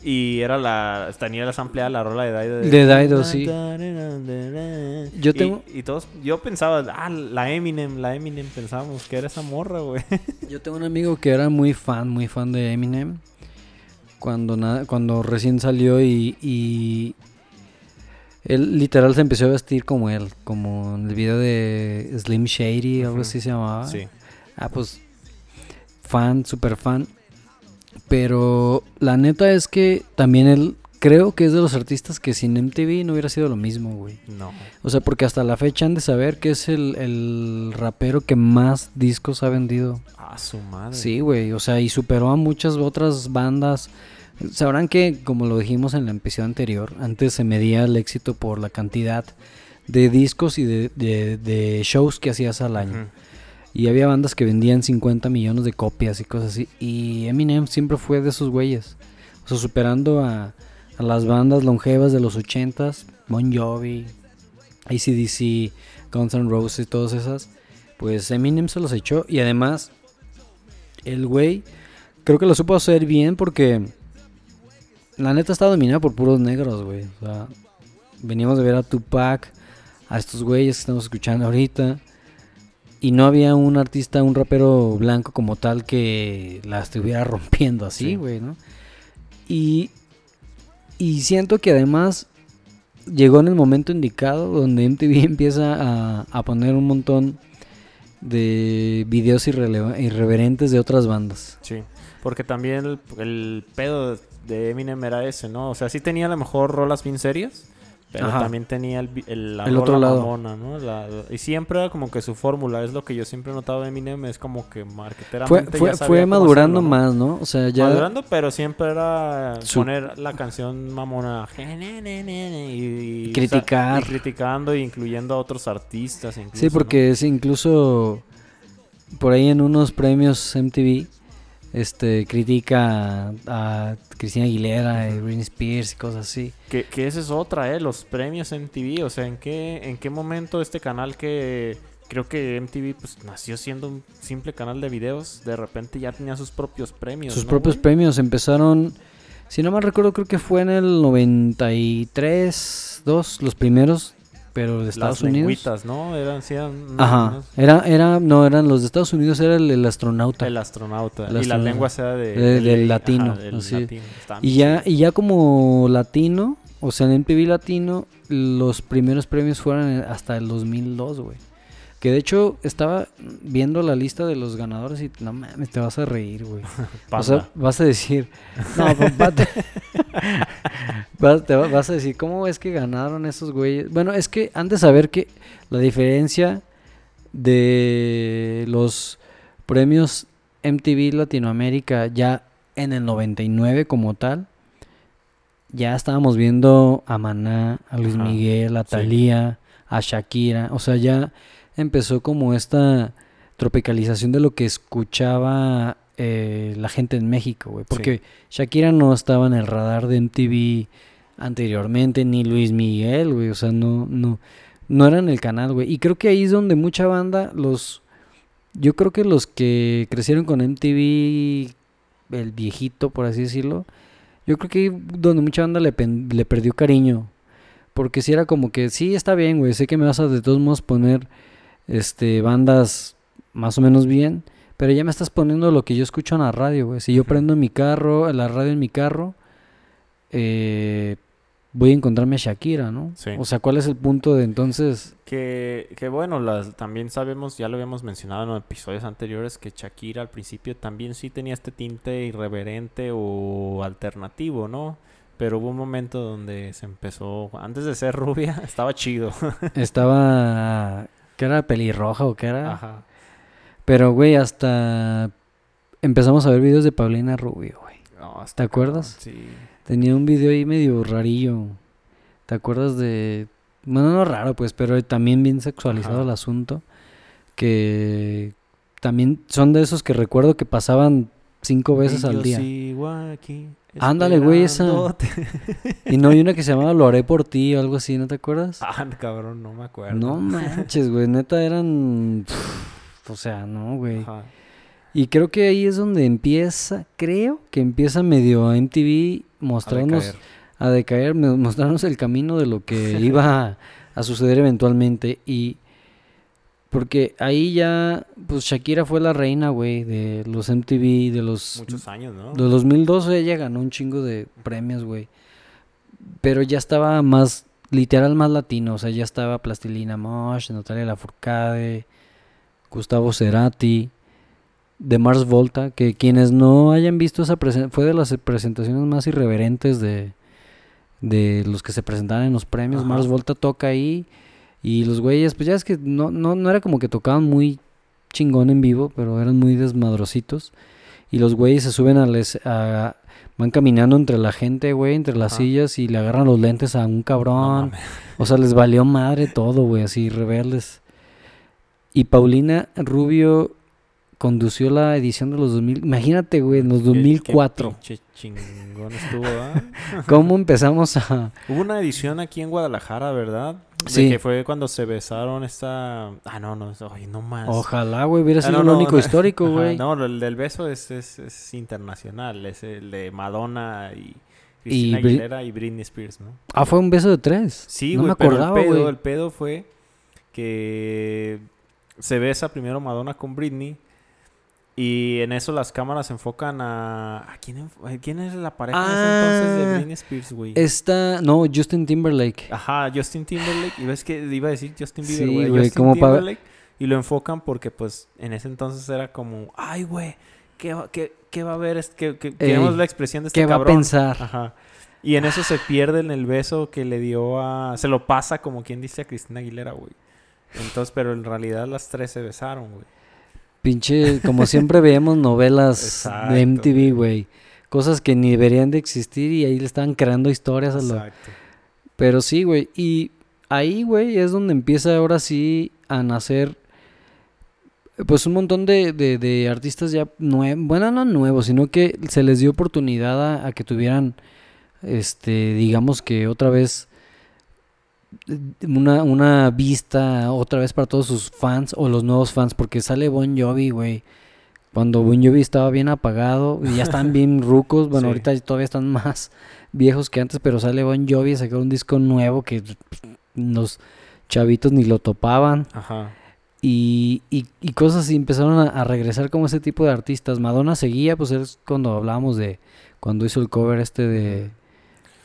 Y era la. Tenía la ampliada la rola de Daido. De Daido, sí. Yo tengo- Y, todos. Yo pensaba, ah, la Eminem, la Eminem. Pensábamos que era esa morra, güey. Yo tengo un amigo que era muy fan, muy fan de Eminem. Cuando, na- cuando recién salió y, y él literal se empezó a vestir como él, como en el video de Slim Shady, algo así se llamaba. Sí. Ah, pues fan, super fan. Pero la neta es que también él creo que es de los artistas que sin MTV no hubiera sido lo mismo, güey. No. O sea, porque hasta la fecha han de saber que es el, el rapero que más discos ha vendido. Ah, su madre. Sí, güey, o sea, y superó a muchas otras bandas. Sabrán que, como lo dijimos en el episodio anterior, antes se medía el éxito por la cantidad de discos y de, de- de shows que hacías al año. Ujú. Y había bandas que vendían 50 millones de copias y cosas así. Y Eminem siempre fue de esos güeyes. O sea, superando a, las bandas longevas de los 80s, Bon Jovi, ACDC, Guns N' Roses, todas esas. Pues Eminem se los echó. Y además, el güey creo que lo supo hacer bien porque la neta está dominada por puros negros, güey. O sea, veníamos de ver a Tupac, a estos güeyes que estamos escuchando ahorita. Y no había un artista, un rapero blanco como tal que la estuviera rompiendo así, Sí. güey, ¿no? Y, y siento que además llegó en el momento indicado donde MTV empieza a, a poner un montón de videos irreverentes de otras bandas. Sí, porque también el, el pedo de Eminem era ese, ¿no? O sea, sí tenía a lo mejor rolas bien serias, pero Ajá. también tenía el, el, la El otro lado. mamona, ¿no? La- y siempre era como que su fórmula, es lo que yo siempre he notado de Eminem, es como que Fue, marketeramente fue, ya sabía fue madurando hacerlo, ¿no? más, ¿no? O sea, ya... Madurando, pero siempre era Su- poner la canción mamona y, y- Criticar. y criticando e incluyendo a otros artistas. Incluso, Sí, ¿no? porque es incluso por ahí en unos premios MTV este critica a, a Cristina Aguilera y Britney Spears y cosas así. Que, que esa es otra, ¿eh? Los premios MTV. O sea, ¿en qué, ¿en qué momento este canal que creo que MTV pues nació siendo un simple canal de videos, de repente ya tenía sus propios premios? Sus ¿no, propios güey? premios empezaron, si no mal recuerdo, creo que fue en el 93, dos, los primeros, pero de Estados Las Unidos. ¿no? Eran, sí, eran Ajá, unos- era, era, no, eran los de Estados Unidos, era el, el astronauta. El astronauta. El y astronauta. lenguas era de, De- del latino, del así. latino. Estaban Y ya, y ya como latino, o sea, en MTV Latino, los primeros premios fueron hasta el 2002, güey. Que de hecho estaba viendo la lista de los ganadores y no mames, te vas a reír, güey. O sea, vas a decir, no, papá, te- vas, te va- vas a decir, ¿cómo es que ganaron esos güeyes? Bueno, es que han de saber que la diferencia de los premios MTV Latinoamérica ya en el 99 como tal, ya estábamos viendo a Maná, a Luis Ajá, Miguel, a sí. Thalía, a Shakira, o sea, ya empezó como esta tropicalización de lo que escuchaba eh, la gente en México, güey. Porque Shakira no estaba en el radar de MTV anteriormente, ni Luis Miguel, güey. O sea, no, no, no eran el canal, güey. Y creo que ahí es donde mucha banda, los... Yo creo que los que crecieron con MTV, el viejito, por así decirlo, yo creo que ahí donde mucha banda le perdió cariño. Porque si era como que, sí, está bien, güey, sé que me vas a de todos modos poner este bandas más o menos bien, pero ya me estás poniendo lo que yo escucho en la radio, güey. Si yo prendo mi carro, la radio en mi carro, eh, voy a encontrarme a Shakira, ¿no? Sí. O sea, ¿cuál es el punto de entonces? Que, que bueno, las, también sabemos, ya lo habíamos mencionado en los episodios anteriores, que Shakira al principio también sí tenía este tinte irreverente o alternativo, ¿no? Pero hubo un momento donde se empezó, antes de ser rubia, estaba chido. Estaba, ¿qué era? Pelirroja o qué era? Ajá. Pero, güey, hasta empezamos a ver videos de Paulina Rubio, güey. No, ¿Te acuerdas? Sí. Tenía un video ahí medio rarillo. ¿Te acuerdas de...? Bueno, no raro, pues, pero también bien sexualizado Ajá. el asunto. Que también son de esos que recuerdo que pasaban cinco veces Y al yo día. sigo aquí Ándale, güey, esa. Y no hay una que se llamaba Lo haré por ti o algo así, ¿no te acuerdas? Ah, cabrón, no me acuerdo. No manches, güey, neta eran... O sea, no, güey. Ajá. Y creo que ahí es donde empieza, creo que empieza medio a MTV A mostrarnos decaer. a decaer, mostrarnos el camino de lo que iba a, a suceder eventualmente. Y porque ahí ya, pues Shakira fue la reina, güey, de los MTV, de los... Muchos años, ¿no? De 2012 ella ganó un chingo de premios, güey. Pero ya estaba más, literal más latino. O sea, ya estaba Plastilina Mosh, Natalia Lafourcade, Gustavo Cerati, de Mars Volta, que quienes no hayan visto esa presentación, fue de las presentaciones más irreverentes de, de los que se presentaban en los premios. Ajá. Mars Volta toca ahí y los güeyes, pues ya es que no, no, no era como que tocaban muy chingón en vivo, pero eran muy desmadrositos. Y los güeyes se suben a les, a- van caminando entre la gente, güey, entre las sillas y le agarran los lentes a un cabrón. o sea, les valió madre todo, güey, así rebeldes. Y Paulina Rubio condució la edición de los 2000. Imagínate, güey, en los Qué- 2004. Qué pinche chingón estuvo, ¿ah? ¿Cómo empezamos a...? Hubo una edición aquí en Guadalajara, ¿verdad? De Sí. Que fue cuando se besaron esta... Ah, no, no. Ay, no más. Ojalá, güey, hubiera Ah, sido no, lo no, único no. histórico, güey. No, el del beso es, es, es internacional. Es el de Madonna y Cristina Bri- Aguilera y Britney Spears, ¿no? Ah, fue un beso de tres. Sí, no güey, me pero acordaba, el pedo, güey. el pedo fue que se besa primero Madonna con Britney y en eso las cámaras enfocan a... ¿A quién, a quién es la pareja ese entonces de Ah, Britney Spears, güey? Esta, no, Justin Timberlake. Ajá, Justin Timberlake. Y ves que iba a decir Justin Bieber, Sí, güey. Justin como pa- Timberlake. Y lo enfocan porque, pues, en ese entonces era como, ay, güey, ¿qué, va- qué, qué va a haber? Es que, que- queremos la expresión de este ¿Qué va a cabrón. pensar? Ajá. Y en eso se pierde en el beso que le dio a... Se lo pasa como quien dice a Cristina Aguilera, güey. Entonces, pero en realidad las tres se besaron, güey. Pinche, como siempre veíamos novelas Exacto, de MTV, güey. Cosas que ni deberían de existir y ahí le estaban creando historias a lo... Exacto. Pero sí, güey. Y ahí, güey, es donde empieza ahora sí a nacer. Pues un montón de, de, de artistas ya nuevos. Bueno, no nuevos, sino que se les dio oportunidad a, a que tuvieran. Este, digamos que otra vez. Una, una vista otra vez para todos sus fans o los nuevos fans. Porque sale Bon Jovi, güey. Cuando Bon Jovi estaba bien apagado y ya están bien rucos. Bueno, Sí. ahorita todavía están más viejos que antes, pero sale Bon Jovi a sacar un disco nuevo que los chavitos ni lo topaban. Ajá. Y, y, y cosas así empezaron a, a regresar como ese tipo de artistas. Madonna seguía, pues es cuando hablábamos de cuando hizo el cover este de...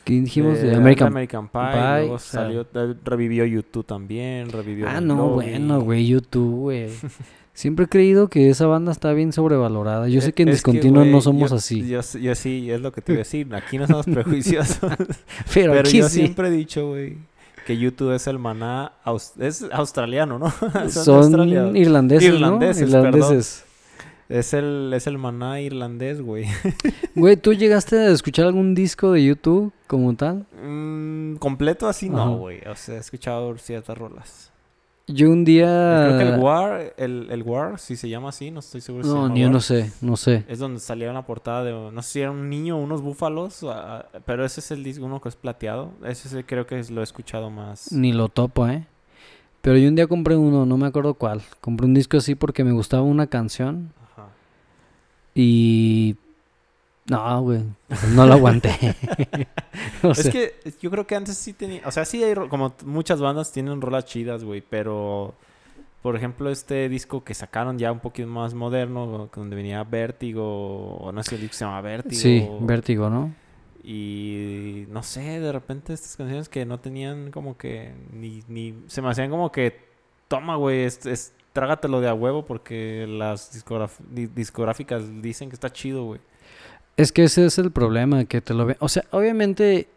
¿Qué dijimos? De Eh, American... American Pie. Pie, luego o sea- eh, revivió YouTube también. Revivió Ah, no, Jovi. bueno, güey, YouTube, güey. Siempre he creído que esa banda está bien sobrevalorada. Yo sé que en Es Discontinuo güey, no somos yo- así. Yo, yo sí, es lo que te iba a decir. Aquí no somos prejuiciosos. pero, pero yo sí. siempre he dicho, güey, que YouTube es el maná. aus- es australiano, ¿no? de Son Australia. irlandeses, ¿no? Irlandeses, perdón. Es el, es el maná irlandés, güey. Güey, ¿tú llegaste a escuchar algún disco de YouTube como tal? Mm, completo así Ajá. no, güey. O sea, he escuchado ciertas rolas. Yo un día... Creo que el War, el, el War, si se llama así, no estoy seguro si No, ni yo no sé, no sé. Es donde salía una portada de, no sé si era un niño o unos búfalos, pero ese es el disco, uno que es plateado. Ese sí creo que es- lo he escuchado más. Ni lo topo, ¿eh? Pero yo un día compré uno, no me acuerdo cuál. Compré un disco así porque me gustaba una canción. Y... No, güey, no lo aguanté. O es que yo creo que antes sí tenía, o sea, sí hay, como muchas bandas tienen rolas chidas, güey, pero por ejemplo este disco que sacaron ya un poquito más moderno, donde venía Vértigo, o no sé el disco se llama Vértigo. Sí, vértigo, ¿no? Y no sé, de repente estas canciones que no tenían como que ni, ni se me hacían como que toma, güey, es, es- trágatelo de a huevo porque las discográficas dicen que está chido, güey. Es que ese es el problema, que te lo ve. O sea, obviamente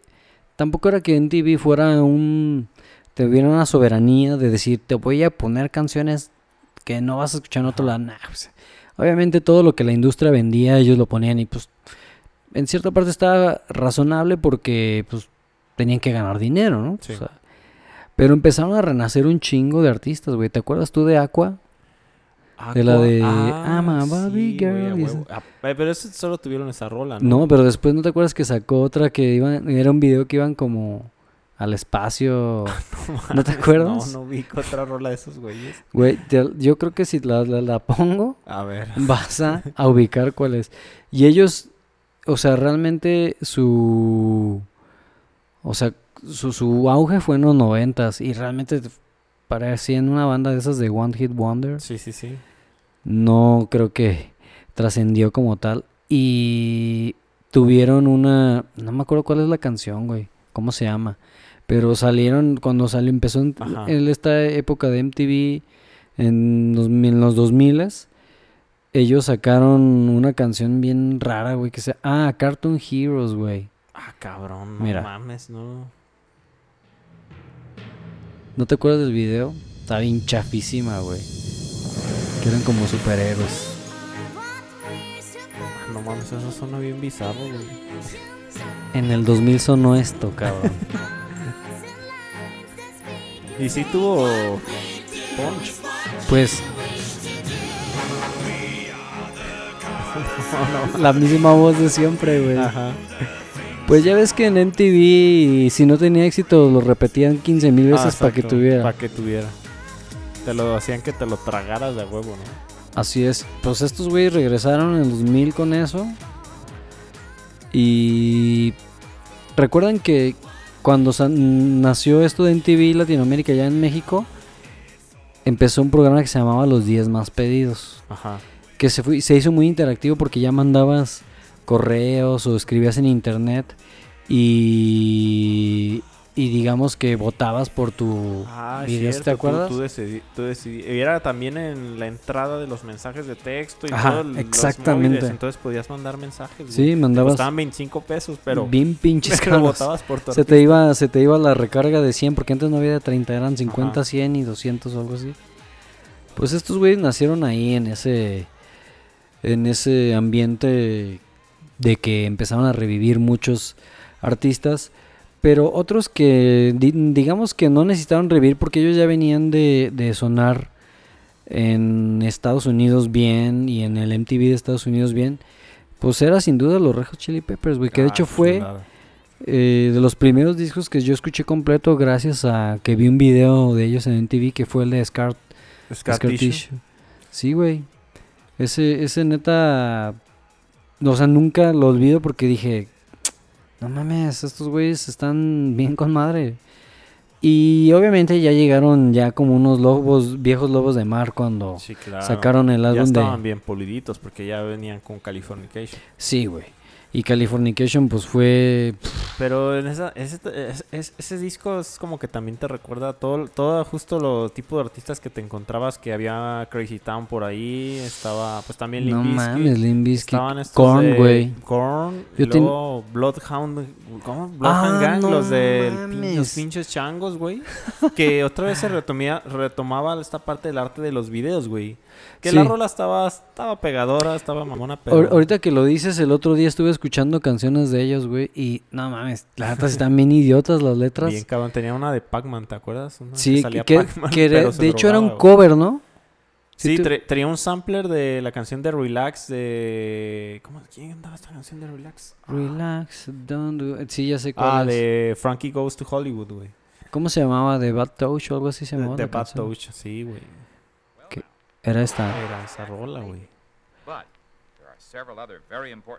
tampoco era que en TV fuera un... Te hubiera una soberanía de decir, te voy a poner canciones que no vas a escuchar en otro lado. Nah, pues, obviamente todo lo que la industria vendía, ellos lo ponían y pues en cierta parte estaba razonable porque pues tenían que ganar dinero, ¿no? Sí. O sea, pero empezaron a renacer un chingo de artistas, güey. ¿Te acuerdas tú de Aqua? De la Aqua- de I'm a girl. Ah, pero eso solo tuvieron esa rola, ¿no? No, pero después no te acuerdas que sacó otra que iban, era un video que iban como al espacio. ¿No te acuerdas? No, no vi otra rola de esos güeyes. Güey, yo creo que si la, la, la pongo, A ver. vas a, a ubicar cuál es. Y ellos, o sea, realmente su, o sea, su, su auge fue en los noventas y realmente parecían una banda de esas de One Hit Wonder. Sí, sí, sí. No creo que trascendió como tal. Y tuvieron una, no me acuerdo cuál es la canción, güey, cómo se llama. Pero salieron cuando salió, empezó en, en esta época de MTV en los, en los 2000 ellos sacaron una canción bien rara, güey, que se ah, Cartoon Heroes, güey. Ah, cabrón, no Mira. mames, no. ¿No te acuerdas del video? Está bien chafísima, güey. Que eran como superhéroes. No mames, eso suena bien bizarro, güey. En el 2000 sonó esto, cabrón. Y sí tuvo punch. Pues la misma voz de siempre, güey. Ajá. Pues ya ves que en MTV, si no tenía éxito, lo repetían 15 mil veces para que tuviera. Para que tuviera. Te lo hacían que te lo tragaras de huevo, ¿no? Así es. Pues estos güeyes regresaron en el 2000 con eso. Y recuerdan que cuando nació esto de MTV Latinoamérica ya en México, empezó un programa que se llamaba Los 10 más pedidos. Ajá. que se, fue, se hizo muy interactivo porque ya mandabas correos o escribías en internet y, y digamos que votabas por tu Ah, video, cierto, ¿te tú- acuerdas? Tú, decidí, tú decidí- y Era también en la entrada de los mensajes de texto y Ajá, todo. los exactamente. móviles, entonces podías mandar mensajes. Sí, mandabas costaban 25 pesos, pero. bien pinches pero votabas por tu Se te iba se te iba la recarga de 100 porque antes no había de 30, eran 50, Ajá. 100 y 200 o algo así. Pues estos güeyes nacieron ahí en ese en ese ambiente de que empezaron a revivir muchos artistas, pero otros que di- digamos que no necesitaron revivir porque ellos ya venían de, de sonar en Estados Unidos bien y en el MTV de Estados Unidos bien, pues era sin duda los Red Hot Chili Peppers, güey, que de Ah, hecho fue chulada. eh, de los primeros discos que yo escuché completo gracias a que vi un video de ellos en MTV que fue el de Scar, Scar Scar Tissue. Tissue. Sí, güey. Ese, ese neta, o sea, nunca lo olvido porque dije, no mames, estos güeyes están bien con madre. Y obviamente ya llegaron ya como unos lobos, viejos lobos de mar cuando Sí, claro. sacaron el Ya álbum de... estaban bien poliditos porque ya venían con Californication. Sí, güey. Y Californication pues fue... Pero en esa, ese, es- es- ese disco es como que también te recuerda todo, todo justo lo tipo de artistas que te encontrabas, que había Crazy Town por ahí, estaba pues también Limp No mames, Limp Bizkit. estaban estos Korn, güey. Korn, y Yo ten- luego Bloodhound, ¿cómo? Bloodhound Ah, Gang, no los de mames. los pinches changos, güey, que otra vez se retomía, retomaba esta parte del arte de los videos, güey. Que la Sí. rola estaba, estaba pegadora, estaba mamona, pero... Ahor- Ahorita que lo dices, el otro día estuve escuchando canciones de ellos, güey, y no mames, la neta están bien idiotas las letras. Bien cabrón, tenía una de Pac-Man, ¿te acuerdas? Una sí, salía que, Pac-Man, que se de hecho era un drogaba, güey. cover, ¿no? Sí, tra- traía un sampler de la canción de Relax de... ¿Cómo? ¿Quién andaba esta canción de Relax? Relax, don't do. Sí, ya sé cuál Ah, es. de Frankie Goes to Hollywood, güey. ¿Cómo se llamaba? ¿De Bad Touch o algo así se llamaba? de la Bad canción? Touch, sí, güey. Era esta. Era esa rola, güey.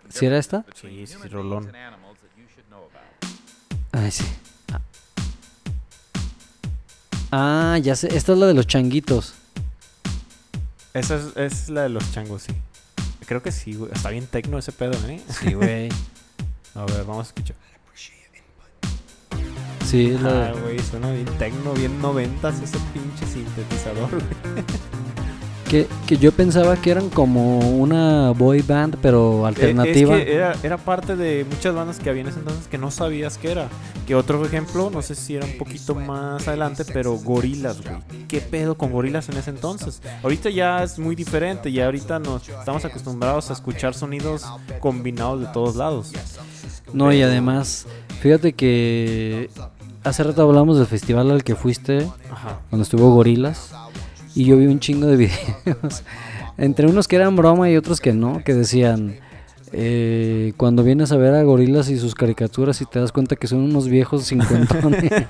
¿Sí era esta? Sí, sí, rolón. Ay, sí. Ah, ya sé. Esta es la de los changuitos. Esa es, es la de los changos, sí. Creo que sí, güey. Está bien tecno ese pedo, ¿eh? Sí, güey. A ver, vamos a escuchar. Sí, es la Ah, güey, suena bien tecno, bien noventas ese pinche sintetizador, güey. Que, que yo pensaba que eran como una boy band, pero Eh, alternativa. Es que era, era parte de muchas bandas que había en ese entonces que no sabías qué era. Que otro ejemplo, no sé si era un poquito más adelante, pero Gorilas, güey. ¿Qué pedo con Gorilas en ese entonces? Ahorita ya es muy diferente, ya ahorita nos estamos acostumbrados a escuchar sonidos combinados de todos lados. No, y además, fíjate que hace rato hablamos del festival al que fuiste, Ajá. cuando estuvo Gorilas, y yo vi un chingo de videos, entre unos que eran broma y otros que no, que decían, eh, cuando vienes a ver a Gorilas y sus caricaturas y te das cuenta que son unos viejos cincuentones.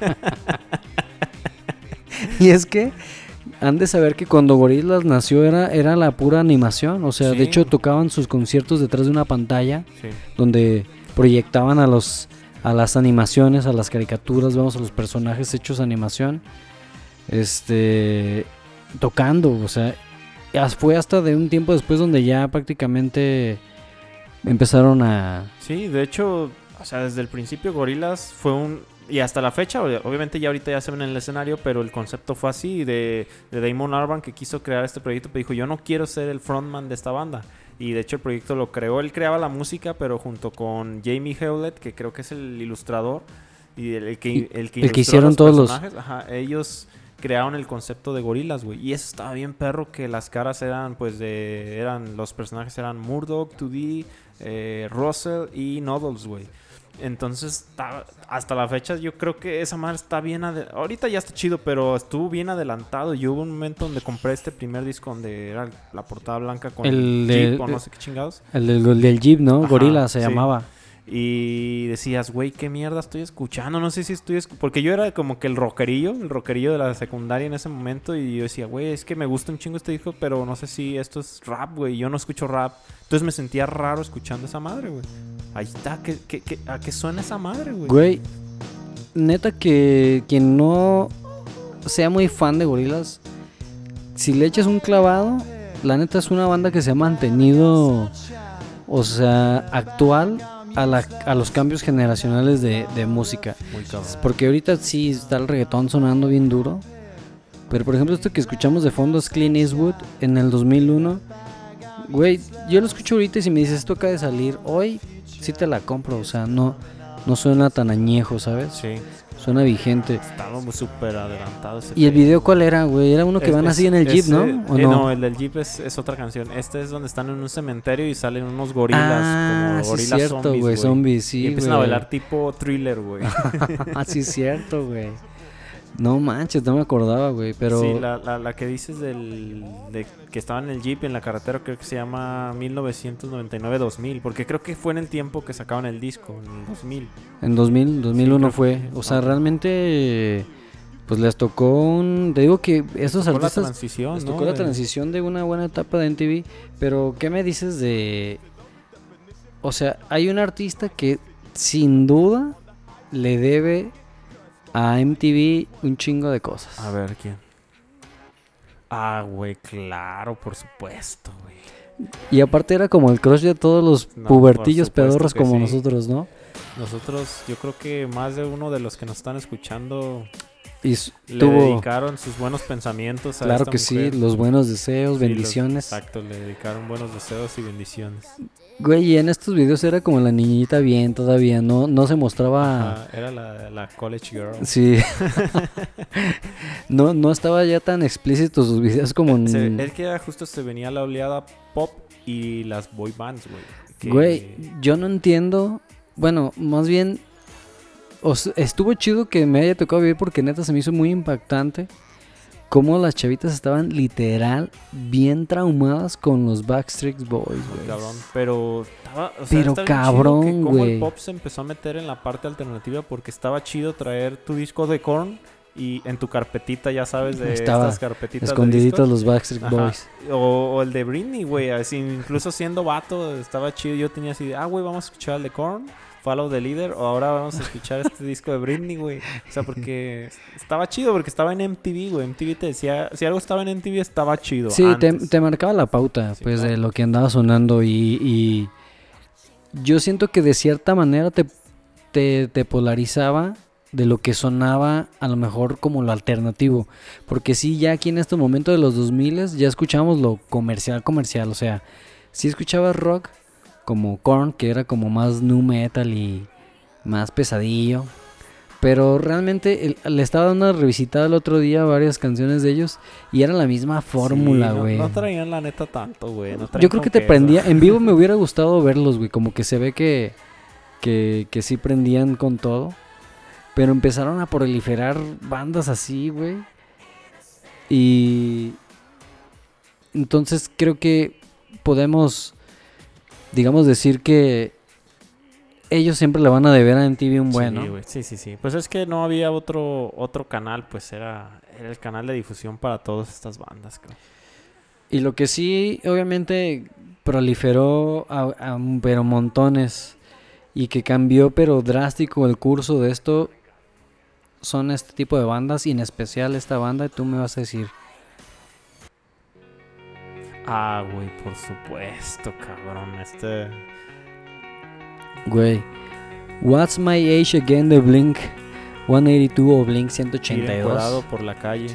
y es que han de saber que cuando Gorilas nació era, era la pura animación, o sea, Sí. de hecho tocaban sus conciertos detrás de una pantalla Sí. donde proyectaban a los a las animaciones, a las caricaturas, vamos a los personajes hechos animación, este tocando, o sea, fue hasta de un tiempo después donde ya prácticamente empezaron a Sí, de hecho, o sea, desde el principio Gorilas fue un... Y hasta la fecha, ob- obviamente ya ahorita ya se ven en el escenario, pero el concepto fue así de, de Damon Albarn que quiso crear este proyecto, pero dijo, yo no quiero ser el frontman de esta banda. Y de hecho el proyecto lo creó, él creaba la música, pero junto con Jamie Hewlett, que creo que es el ilustrador, y el, el que, el que, el que ilustró hicieron los todos los- personajes, ajá, ellos crearon el concepto de gorilas, güey. Y eso estaba bien perro que las caras eran, pues, de... Eran, los personajes eran Murdoch, 2D, eh, Russell y Noodles, güey. Entonces, ta- hasta la fecha yo creo que esa madre está bien... Ahorita ya está chido, pero estuvo bien adelantado. Y hubo un momento donde compré este primer disco donde era la portada blanca con El Jeep de- o no sé qué chingados. el del, el del Jeep, ¿no? Ajá, Gorila se sí. llamaba. Y decías, güey, qué mierda estoy escuchando. No sé si estoy Porque yo era como que el rockerillo, el rockerillo de la secundaria en ese momento. Y yo decía, güey, es que me gusta un chingo este disco, pero no sé si esto es rap, güey. Yo no escucho rap. Entonces me sentía raro escuchando esa madre, güey. Ahí está, ¿qué, qué, qué- a qué suena esa madre, güey? Güey, neta que quien no sea muy fan de Gorilas, si le echas un clavado, la neta es una banda que se ha mantenido, o sea, actual a, la- a los cambios generacionales de, de música. Muy. Porque ahorita sí está el reggaetón sonando bien duro. Pero por ejemplo, esto que escuchamos de fondo es Clean Eastwood en el 2001. Güey, yo lo escucho ahorita y si me dices esto acaba de salir hoy, sí te la compro. O sea, no, no suena tan añejo, ¿sabes? Sí, Suena vigente. estaba muy súper adelantado ese ¿Y el video cuál era, güey? Era uno que Es- van es- así en el Jeep, ese- ¿no? ¿O eh, no? el del Jeep es, es otra canción. Este es donde están en un cementerio y salen unos gorilas. ah, como sí, gorilas cierto, zombies, güey. Zombies, sí, y empiezan a bailar tipo thriller, güey. ah, sí, es cierto, güey. No manches, no me acordaba, güey. Pero Sí, la, la, la que dices del de que estaba en el Jeep en la carretera creo que se llama 1999-2000, porque creo que fue en el tiempo que sacaban el disco, en el 2000. En 2000, 2001 creo fue. que- O sea, realmente, pues les tocó un... Te digo que Fue la artistas... transición, Les ¿no? tocó la De- transición de una buena etapa de MTV. Pero, ¿qué me dices de...? O sea, hay un artista que sin duda le debe a MTV un chingo de cosas. A ver, ¿quién? Ah, güey, claro, por supuesto, güey. Y aparte era como el crush de todos los No, pubertillos pedorros como sí. nosotros, ¿no? Nosotros, yo creo que más de uno de los que nos están escuchando Y le tuvo... dedicaron sus buenos pensamientos a Claro esta que sí, los buenos deseos, Sí, los- bendiciones. exacto, le dedicaron buenos deseos y bendiciones. Güey, y en estos videos era como la niñita bien todavía, no, no se mostraba... Ajá, era la, la college girl. Sí. no, no estaba ya tan explícito sus videos como en... Se- es que justo se venía la oleada pop y las boy bands, güey. que- Güey, yo no entiendo. Bueno, más bien... os- estuvo chido que me haya tocado vivir porque neta se me hizo muy impactante. Cómo las chavitas estaban literal bien traumadas con los Backstreet Boys, güey. Cabrón, pero estaba, o sea, Pero cabrón, que cómo güey. el pop se empezó a meter en la parte alternativa porque estaba chido traer tu disco de Korn y en tu carpetita, ya sabes, de Estaba estas carpetitas Escondiditos los Backstreet. Boys. O, o el de Britney, güey, así incluso siendo vato estaba chido. Yo tenía así de, ah, güey, vamos a escuchar el de Korn, Follow the Leader, o ahora vamos a escuchar este disco de Britney, güey. O sea, porque estaba chido, porque estaba en MTV, güey. MTV te decía, si algo estaba en MTV estaba chido. Sí, te, antes. te marcaba la pauta, Sí, pues, de lo que andaba sonando y, y yo siento que de cierta manera te, te, te polarizaba de lo que sonaba a lo mejor como lo alternativo. Porque sí, ya aquí en este momento de los 2000 ya escuchamos lo comercial, comercial. O sea, sí escuchabas rock como Korn, que era como más nu metal y más pesadillo. Pero realmente le estaba dando una revisitada el otro día a varias canciones de ellos y era la misma fórmula, Sí, no- güey. No, traían la neta tanto, güey. no Yo creo que te prendía. En vivo me hubiera gustado verlos, güey. Como que se ve que, que, que sí prendían con todo. Pero empezaron a proliferar bandas así, güey. Y. Entonces creo que podemos, digamos, decir que ellos siempre le van a deber a MTV un bueno. Sí, sí, sí, sí. Pues es que no había otro otro canal, pues era, era el canal de difusión para todas estas bandas, creo. Y lo que sí, obviamente, proliferó a, a un- pero montones y que cambió pero drástico el curso de esto son este tipo de bandas y en especial esta banda y tú me vas a decir Ah, güey, por supuesto, cabrón. Este. güey What's My Age Again de Blink 182 o Blink ir 182 encuerado por la calle,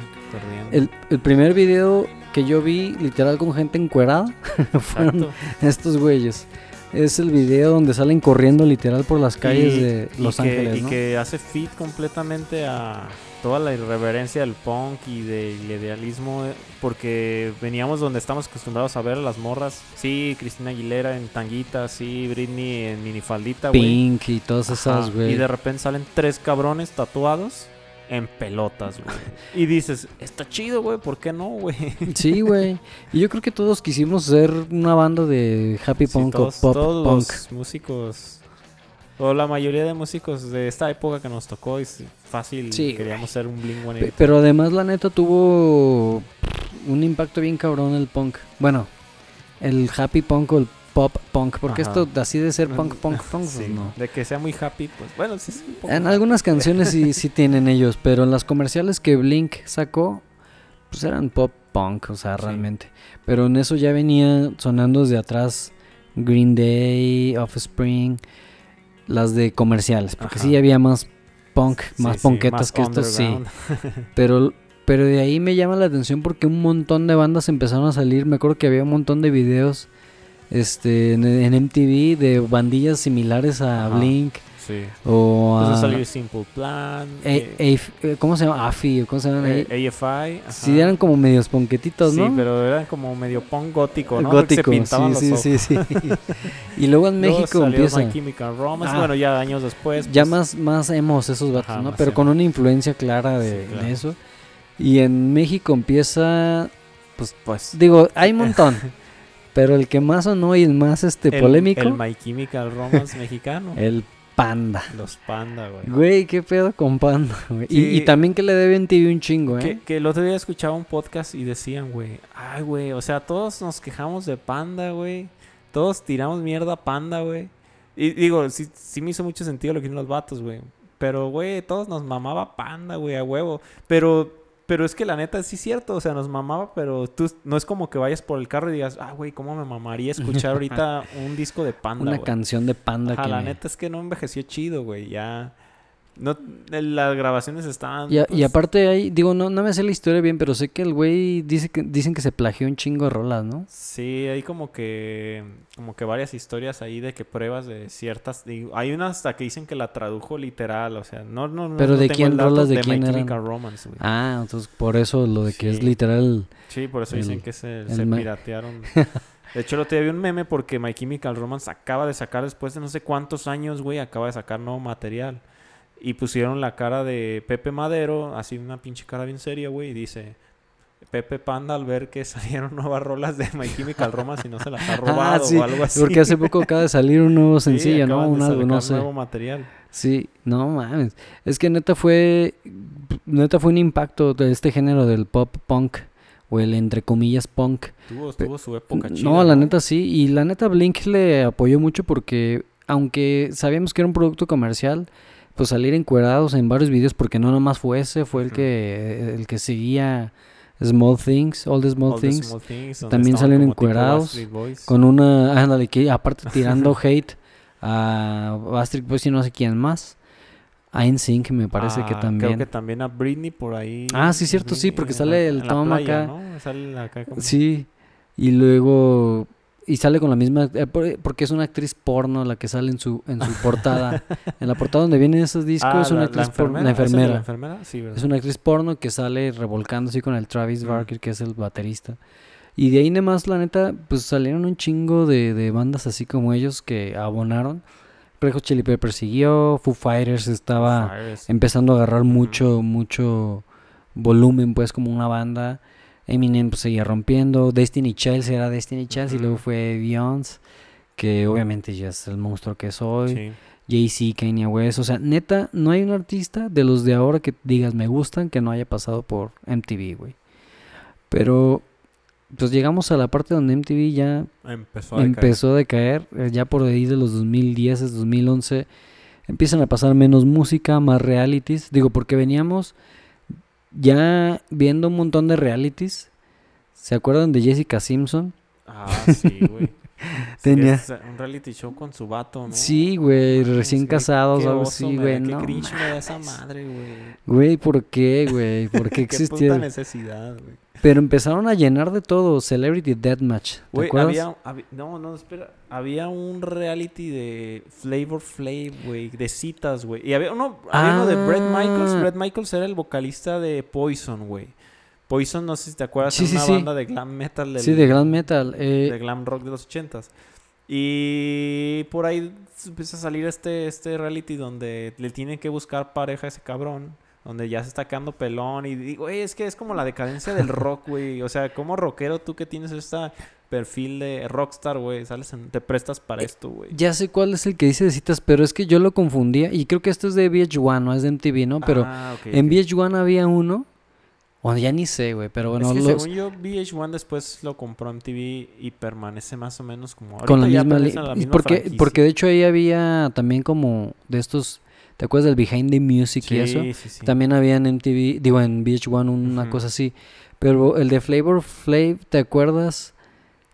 el, el primer video que yo vi literal con gente encuerada fueron estos güeyes es el video donde salen corriendo literal por las calles Y- de y Los que- Ángeles Y ¿no? que hace fit completamente a toda la irreverencia del punk y del idealismo, eh, porque veníamos donde estamos acostumbrados a ver a las morras. Sí, Cristina Aguilera en tanguita, sí, Britney en minifaldita, güey. Pink y todas esas, güey. Y de repente salen tres cabrones tatuados en pelotas, güey. y dices, está chido, güey, ¿por qué no, güey? Sí, güey. Y yo creo que todos quisimos ser una banda de happy Sí, punk todos, o pop todos punk. los músicos, o la mayoría de músicos de esta época que nos tocó, es fácil, Sí, queríamos ser un Blink Pe- Pero además, la neta, tuvo un impacto bien cabrón el punk. Bueno, el happy punk o el pop punk. Porque Ajá. esto, así de ser punk, punk, punk, Sí, pues no. De que sea muy happy, pues bueno, sí, poco En algunas canciones sí, sí tienen ellos, pero en las comerciales que Blink sacó, pues eran pop punk, o sea, Sí. realmente. Pero en eso ya venía sonando desde atrás Green Day, Offspring, las de comerciales, porque Ajá. sí había más punk, más sí, ponquetas que estas, sí. Pero, pero de ahí me llama la atención porque un montón de bandas empezaron a salir. Me acuerdo que había un montón de videos este, en, en MTV de bandillas similares a Ajá. Blink Sí. o Entonces a... salió Simple Plan, A- eh, AF- eh, ¿Cómo se llama? AFI, ¿cómo se llama? eh, AFI. ajá. Sí, eran como medios ponquetitos, Sí, ¿no? pero eran como medio punk gótico, ¿no? Gótico, se pintaban sí, los sí, sí, sí. y luego en Luego México salió empieza My Chemical Romance, Ah. bueno, ya años después. ya pues, más, más emos esos vatos, Ajá, ¿no? Pero emo. con una influencia clara de, Sí, de claro. eso. Y en México empieza Pues, pues Digo, hay un montón. pero el que más sonó y el más este el, polémico, El el, My Chemical Romance mexicano. Panda. Los Panda, güey. Güey, qué pedo con Panda, güey. Y, y también que le deben TV un chingo, ¿eh? Que, que el otro día escuchaba un podcast y decían, güey, ay, güey, o sea, todos nos quejamos de Panda, güey. Todos tiramos mierda a Panda, güey. Y digo, sí, sí me hizo mucho sentido lo que dicen los vatos, güey. Pero, güey, todos nos mamaba Panda, güey, a huevo. Pero, pero es que la neta sí es cierto, o sea, nos mamaba, pero tú no es como que vayas por el carro y digas, ah, güey, ¿cómo me mamaría escuchar ahorita un disco de Panda, Una güey? canción de Panda Ajá, que la me- neta es que no envejeció chido, güey, ya... No, las grabaciones estaban... Y, a- y pues, aparte ahí, digo, no, no me sé la historia bien, pero sé que el güey dice que, dicen que se plagió un chingo de rolas, ¿no? Sí, hay como que como que varias historias ahí de que pruebas de ciertas digo, hay una hasta que dicen que la tradujo literal, o sea, no no no Pero no ¿de tengo quién el dato, rolas de quién eran? Chemical Romance, güey. Ah, entonces por eso lo de que es literal. Sí, por eso dicen que se, el se piratearon. De hecho, otro día vi un meme porque My Chemical Romance acaba de sacar después de no sé cuántos años, güey, acaba de sacar nuevo material. Y pusieron la cara de Pepe Madero, así una pinche cara bien seria, güey, y dice Pepe Panda al ver que salieron nuevas rolas de My Chemical Romance y no se las ha robado ah, sí, o algo así. porque hace poco acaba de salir un nuevo Sí, sencillo, ¿no? Un algo, no sacar sé. nuevo material. Sí, no mames. Es que neta fue. Neta fue un impacto de este género del pop punk. O el entre comillas punk. Tuvo, tuvo su época chida. no, la neta sí. Y la neta Blink le apoyó mucho porque. Aunque sabíamos que era un producto comercial. Pues salir encuerados en varios videos. Porque no nomás fue ese. Fue el que. El que seguía. Small Things. All the Small All the Things. Small Things, También salieron encuerados. Con una. Ándale, que aparte tirando hate a Bastard Boys y no sé quién más. Einzync me parece que Ah, también. Creo que también a Britney por ahí. Ah, sí, cierto, sí, porque sale el en la Tom playa, acá. ¿no? Sale acá como- Sí, y luego y sale con la misma eh, por- porque es una actriz porno la que sale en su en su portada. en la portada donde vienen esos discos Ah, es una la- actriz porno, la ¿Esa es de enfermera. la enfermera? Sí, ¿verdad? Es una actriz porno que sale revolcando así con el Travis Mm. Barker, que es el baterista. Y de ahí en más, la neta, pues salieron un chingo de, de bandas así como ellos que abonaron. Red Hot Chili Peppers siguió, Foo Fighters estaba Fires. empezando a agarrar mucho, mucho volumen, pues, como una banda. Eminem pues, seguía rompiendo. Destiny Child era Destiny Child y luego fue Beyoncé, que obviamente ya es el monstruo que es hoy. Sí. Jay-Z, Kanye West. O sea, neta, no hay un artista de los de ahora que digas me gustan que no haya pasado por MTV, güey. Pero, pues llegamos a la parte donde MTV ya Empezó a decaer. empezó a decaer. eh, Ya por ahí de los 2010, 2011, empiezan a pasar menos música, más realities. Digo, porque veníamos ya viendo un montón de realities. ¿Se acuerdan de Jessica Simpson? Ah, sí, güey. Tenía- un reality show con su vato, ¿no? Sí, güey, recién casados qué algo así, güey. Qué No cringe me da esa madre, güey. Güey, ¿por qué, güey? ¿Por qué Qué puta existía? necesidad, güey. Pero empezaron a llenar de todo. Celebrity Deathmatch. ¿Te acuerdas? había, había- no, no, espera, había un reality de Flavor Flav, güey, de citas, güey. Y había uno, había uno de Brett Michaels. Ah. Brett Michaels era el vocalista de Poison, güey. Poison, no sé si te acuerdas, Sí, sí, una sí. banda de glam metal del- Sí, de Grand Metal. eh, de glam rock de los ochentas. Y por ahí empieza a salir este, este reality donde le tienen que buscar pareja a ese cabrón. Donde ya se está quedando pelón. Y digo, "Güey, es que es como la decadencia del rock, güey. O sea, como rockero tú que tienes este perfil de rockstar, güey. Sales en- te prestas para esto, güey. Ya sé cuál es el que dice de citas, pero es que yo lo confundía. Y creo que esto es de VH1, no es de MTV, ¿no? Pero Ah, en ok. VH1 había uno. O ya ni sé, güey. Pero bueno, es que los- según yo, VH1 después lo compró MTV y permanece más o menos como... con la misma, li- la misma porque, franquicia. porque de hecho ahí había también como de estos. ¿Te acuerdas del Behind the Music y eso? Sí, sí, sí. También había en MTV, digo en VH1 una cosa así. Pero el de Flavor Flav, ¿te acuerdas?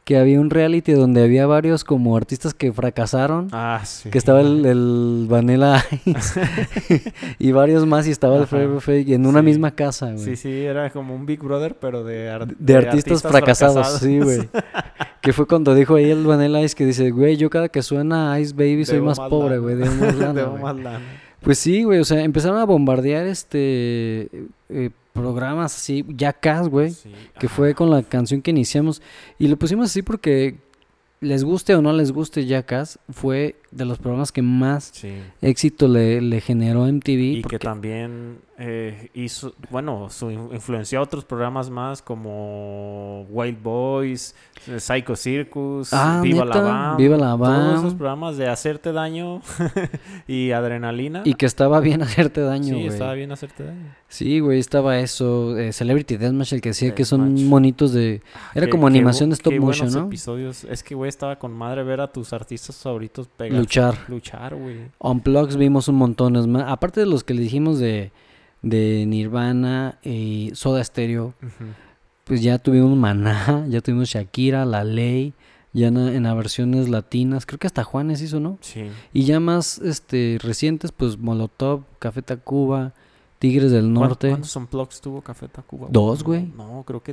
Que había un reality donde había varios como artistas que fracasaron. Ah, sí. Que estaba el, el Vanilla Ice y varios más y estaba el. Flavor Flav en una Sí. misma casa, güey. Sí, sí, era como un Big Brother, pero de, ar- De, artistas, fracasados, sí, güey. que fue cuando dijo ahí el Vanilla Ice que dice, güey, yo cada que suena Ice Baby soy Debo más más pobre, güey, debo más lana, Debo güey". más lana. Pues sí, güey, o sea, empezaron a bombardear este eh, programas así, Jackass, güey, Sí, que fue con la canción que iniciamos. Y lo pusimos así porque les guste o no les guste Jackass, fue de los programas que más Sí. éxito le, le generó MTV. Y porque- que también eh, hizo, bueno, su, influenció a otros programas más como Wild Boys, eh, Psycho Circus, Ah, Viva la. Bam. Viva la Todos esos Bam. programas de hacerte daño y adrenalina. Y que estaba bien hacerte daño, sí, güey. estaba bien hacerte daño. Sí, güey, estaba eso. eh, Celebrity Deathmatch, el que decía que son monitos de... Era Qué- como animación de stop motion, ¿no? episodios. Es que, güey, estaba con madre ver a tus artistas favoritos pegar. Luchar. Luchar, güey. Unplugs vimos un montón. es más, Aparte de los que le dijimos de, de Nirvana y Soda Stereo, pues ya tuvimos Maná, ya tuvimos Shakira, La Ley, ya en, en las versiones latinas. Creo que hasta Juanes hizo, ¿no? Sí. Y ya más este recientes, pues Molotov, Café Tacuba, Tigres del ¿Cuán- Norte. ¿Cuántos unplugs tuvo Café Tacuba? Dos, güey. No, creo que...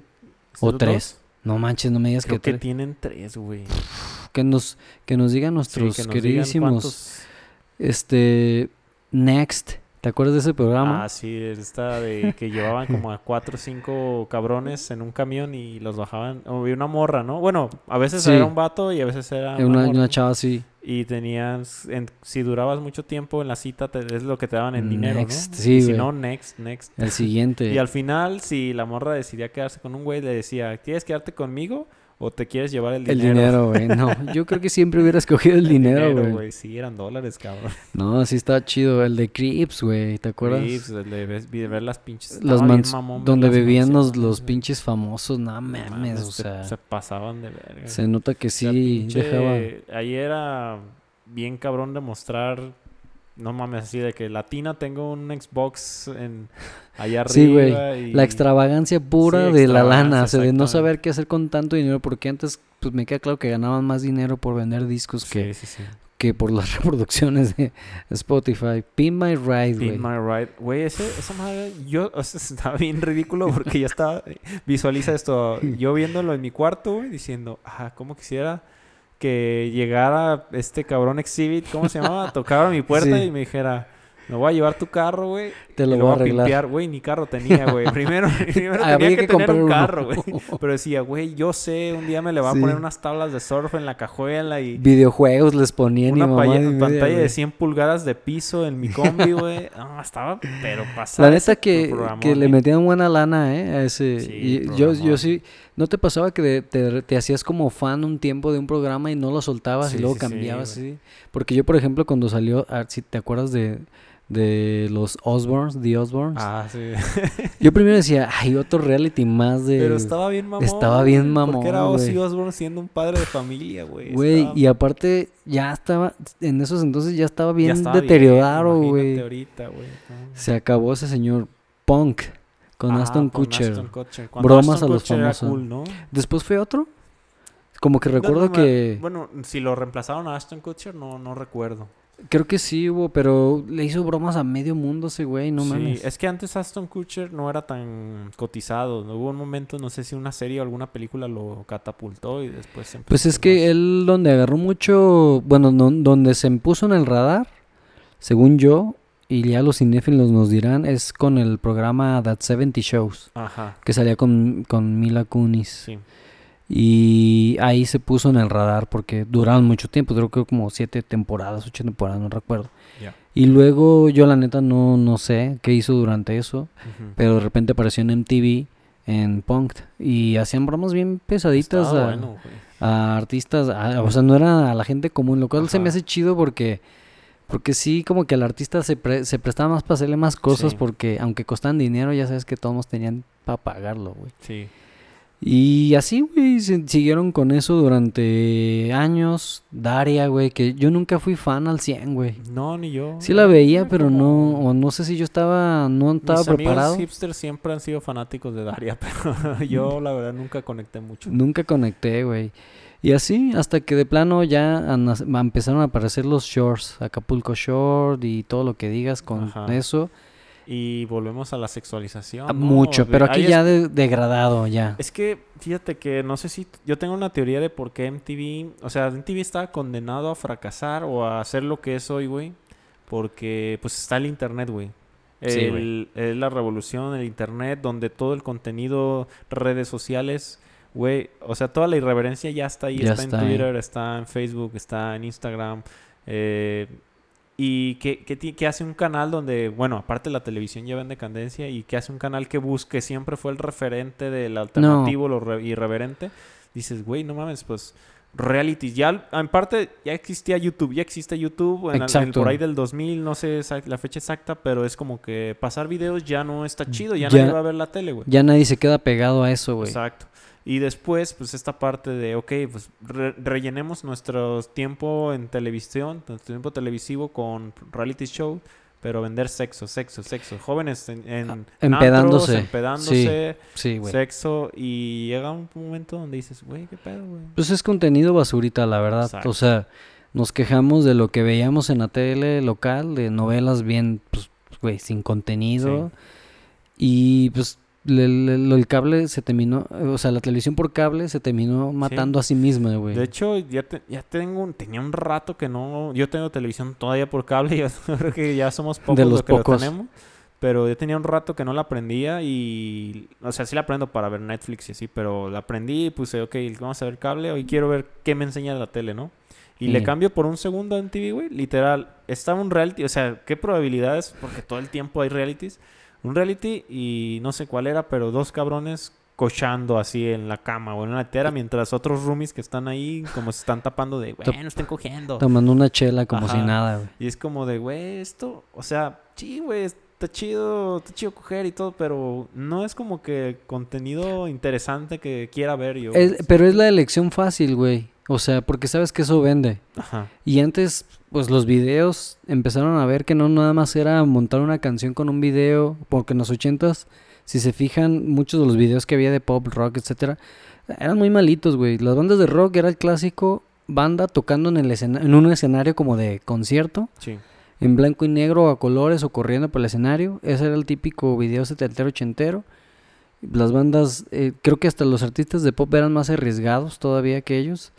O ¿Solo tres. dos? No manches, no me digas Creo que, que tienen tres, güey. Que nos que nos digan Sí, nuestros que nos digan queridísimos cuántos- este Next ¿te acuerdas de ese programa? Ah, sí, esta de que llevaban como a cuatro o cinco cabrones en un camión y los bajaban. O había una morra, ¿no? Bueno, a veces Sí. era un vato y a veces era una, una, morra. una chava así Y tenías, en- si durabas mucho tiempo en la cita, te- es lo que te daban en dinero, Next, ¿no? sí, si no, next, next. el siguiente Y al final, si la morra decidía quedarse con un güey, le decía, ¿quieres quedarte conmigo o te quieres llevar el el dinero? dinero güey no yo creo que siempre hubiera escogido el dinero güey Sí, eran dólares, cabrón. no sí estaba chido el de Creeps güey ¿te acuerdas? Pues, el de ver las pinches. los mans- mamón donde bebían los, los pinches famosos no mames, mames, o se- sea se pasaban de verga. se nota que O sea, sí pinche- dejaba Ahí era bien cabrón de mostrar. No mames, así de que Latina tengo un Xbox en allá arriba. Sí, güey. y- La extravagancia pura Sí, de la lana, o sea, de no saber qué hacer con tanto dinero, porque antes, pues me queda claro que ganaban más dinero por vender discos que Sí, sí, sí. que por las reproducciones de Spotify. Pin My Ride, güey. Pin My Ride. Güey, esa madre, yo, o sea, estaba bien ridículo porque ya estaba, visualiza esto, yo viéndolo en mi cuarto, güey, diciendo, ah, cómo quisiera que llegara este cabrón Exhibit, ¿cómo se llamaba? Tocara mi puerta Sí. y me dijera, me voy a llevar tu carro, güey. Te y lo lo voy a voy a arreglar. pimpear, güey, ni carro tenía, güey. Primero, primero Había tenía que que, tener un carro, güey. Pero decía, güey, yo sé, un día me le va Sí. a poner unas tablas de surf en la cajuela y Videojuegos les ponían y una mamá paya- y media, pantalla de güey. 100 pulgadas de piso en mi combi, güey. No, estaba, pero pasada. La neta que, que le metían buena lana, ¿eh? A ese. Sí, y yo, yo sí. ¿No te pasaba que te, te hacías como fan un tiempo de un programa y no lo soltabas y Sí, luego sí, sí, cambiabas? güey. así? Porque yo, por ejemplo, cuando salió, si te acuerdas de, de los Osborns, The Osborns, Ah, sí. yo primero decía, ay, otro reality más de... Pero estaba bien mamón. estaba bien mamón, Porque era Ozzy güey. Osbourne siendo un padre de familia, güey. Güey, Estaba- y aparte ya estaba, en esos entonces ya estaba ya bien estaba deteriorado, güey. ahorita. Se acabó ese señor Punk con Ah, Aston con Kutcher. Ashton Kutcher. Cuando Bromas a los Kutcher famosos. cool, ¿no? Después fue otro. Como que recuerdo No, no me- que... Bueno, si lo reemplazaron a Ashton Kutcher, no, no recuerdo. Creo que sí hubo, pero le hizo bromas a medio mundo ese güey, no sí, mames. es que antes Aston Kutcher no era tan cotizado. Hubo un momento, no sé si una serie o alguna película lo catapultó y después se Pues es que él donde agarró mucho, bueno, no- donde se impuso en el radar, según yo, y ya los cinéfilos nos dirán, es con el programa That 70 Shows. Ajá, que salía con, con Mila Kunis. sí. Y ahí se puso en el radar porque duraron mucho tiempo, creo que como siete temporadas, ocho temporadas, no recuerdo. Y luego yo la neta no, no sé qué hizo durante eso, pero de repente apareció en MTV, en Punk, y hacían bromas bien pesaditas a, bueno, güey. a artistas, a- o sea, no era a la gente común, lo cual se me hace chido porque... Porque sí, como que al artista se, pre- se prestaba más para hacerle más cosas Sí. porque aunque costaban dinero, ya sabes que todos tenían para pagarlo, güey. Sí. Y así, güey, siguieron con eso durante años. Daria, güey, que yo nunca fui fan al 100, güey. No, ni yo. Sí la veía, pero no, o no sé si yo estaba, no estaba Mis preparado. amigos hipsters siempre han sido fanáticos de Daria, pero yo la verdad nunca conecté mucho. Nunca conecté, güey. Y así, hasta que de plano ya empezaron a aparecer los shorts, Acapulco Short y todo lo que digas con Ajá. eso. Y volvemos a la sexualización. Ah, ¿no? Mucho, pero aquí ya es- de- degradado, ya. Es que, fíjate que no sé si... Yo tengo una teoría de por qué MTV... O sea, MTV estaba condenado a fracasar o a hacer lo que es hoy, güey. Porque, pues, está el Internet, güey. Sí, El- es la revolución del Internet donde todo el contenido, redes sociales, güey. O sea, toda la irreverencia ya está ahí. Ya está, está en ahí. Twitter, está en Facebook, está en Instagram. eh, y que, que, hace un canal donde, bueno, aparte la televisión lleva en decadencia y que hace un canal que busque, siempre fue el referente del alternativo, lo re- irreverente. Dices, güey, no mames, pues reality. Ya, en parte, ya existía YouTube, ya existe YouTube en, en- por ahí del 2000, no sé la fecha exacta, pero es como que pasar videos ya no está chido, ya, Ya- nadie va a ver la tele, güey. Ya nadie se queda pegado a eso, güey. Exacto. Y después, pues esta parte de, ok, pues re- rellenemos nuestro tiempo en televisión, nuestro tiempo televisivo con reality show, pero vender sexo, sexo, sexo. Jóvenes en, en Ah, antros, empedándose. empedándose, Sí, güey. sexo, y llega un momento donde dices, güey, qué pedo, güey. Pues es contenido basurita, la verdad. Exacto. O sea, nos quejamos de lo que veíamos en la tele local, de novelas bien, pues, güey, sin contenido. Y pues le- le- lo- el cable se terminó, o sea, la televisión por cable se terminó matando a sí misma, güey. De hecho, ya, te- ya tengo tenía un rato que no, yo tengo televisión todavía por cable, yo creo que ya somos pocos los los que lo pocos. tenemos. Pero yo tenía un rato que no la aprendía y, o sea, sí la aprendo para ver Netflix y así, pero la aprendí y puse, ok, vamos a ver cable, hoy quiero ver qué me enseña la tele, ¿no? Y le Sí. cambio por un segundo en TV, güey, literal, estaba un reality, o sea, qué probabilidades, porque todo el tiempo hay realities, un reality y no sé cuál era, pero dos cabrones cochando así en la cama o en la litera, mientras otros roomies que están ahí como se están tapando de, güey, no estén cogiendo. Tomando una chela como si nada, güey. Y es como de, güey, esto, o sea, sí, güey, está chido, está chido coger y todo, pero no es como que contenido interesante que quiera ver yo. Es- pero es la elección fácil, güey. O sea, porque sabes que eso vende. Ajá. Y antes, pues los videos empezaron a ver que no nada más era montar una canción con un video, porque en los ochentas, si se fijan, muchos de los videos que había de pop, rock, etcétera, eran muy malitos, güey. Las bandas de rock era el clásico banda tocando en, el escena- en un escenario como de concierto, Sí. en blanco y negro a colores o corriendo por el escenario. Ese era el típico video setentero ochentero. Las bandas, eh, creo que hasta los artistas de pop eran más arriesgados todavía que ellos.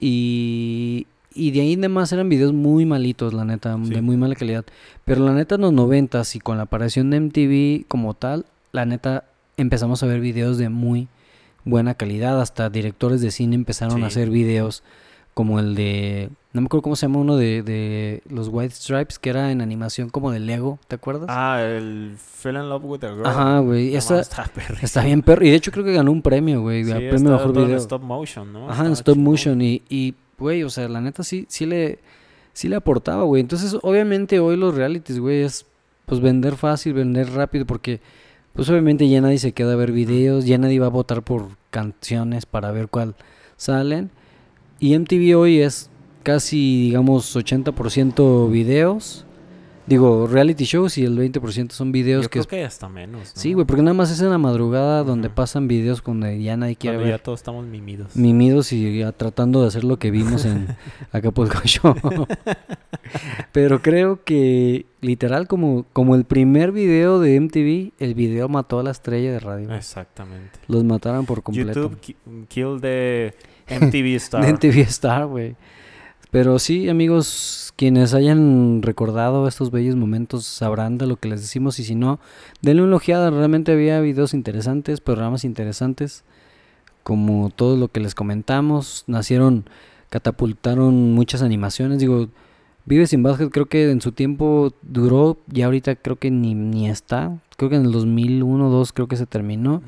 Y, y de ahí en demás eran videos muy malitos, la neta, Sí. de muy mala calidad. Pero la neta en los noventas y con la aparición de MTV como tal, la neta empezamos a ver videos de muy buena calidad. Hasta directores de cine empezaron Sí. a hacer videos como el de, no me acuerdo cómo se llama uno de, de los White Stripes, que era en animación como de Lego, ¿te acuerdas? Ah, el Fell in Love with a Girl. Ajá, güey. Está está bien perro. Y de hecho creo que ganó un premio, güey. Sí, está premio mejor todo en video. stop motion, ¿no? Ajá, en stop motion. Y, y, güey, o sea, la neta sí, sí le, sí le aportaba, güey. Entonces, obviamente hoy los realities, güey, es pues vender fácil, vender rápido, porque pues obviamente ya nadie se queda a ver videos, ya nadie va a votar por canciones para ver cuál salen. Y MTV hoy es casi, digamos, 80% videos. Digo, reality shows y el 20% son videos Yo que creo es... que hasta menos. ¿no? Sí, güey, porque nada más es en la madrugada donde Ujú. pasan videos donde ya nadie quiere Cuando ver ya todos estamos mimidos. mimidos y ya tratando de hacer lo que vimos en Acapulco Show. Pero creo que literal como, como el primer video de MTV, el video mató a la estrella de radio. Exactamente. Los mataron por completo. YouTube ki- kill the MTV star. MTV Star, güey. Pero sí, amigos, quienes hayan recordado estos bellos momentos sabrán de lo que les decimos y si no, denle una ojeada. Realmente había videos interesantes, programas interesantes, como todo lo que les comentamos. Nacieron, catapultaron muchas animaciones. Digo, Vive sin Basket creo que en su tiempo duró, ya ahorita creo que ni, ni está. Creo que en el 2001 2 creo que se terminó.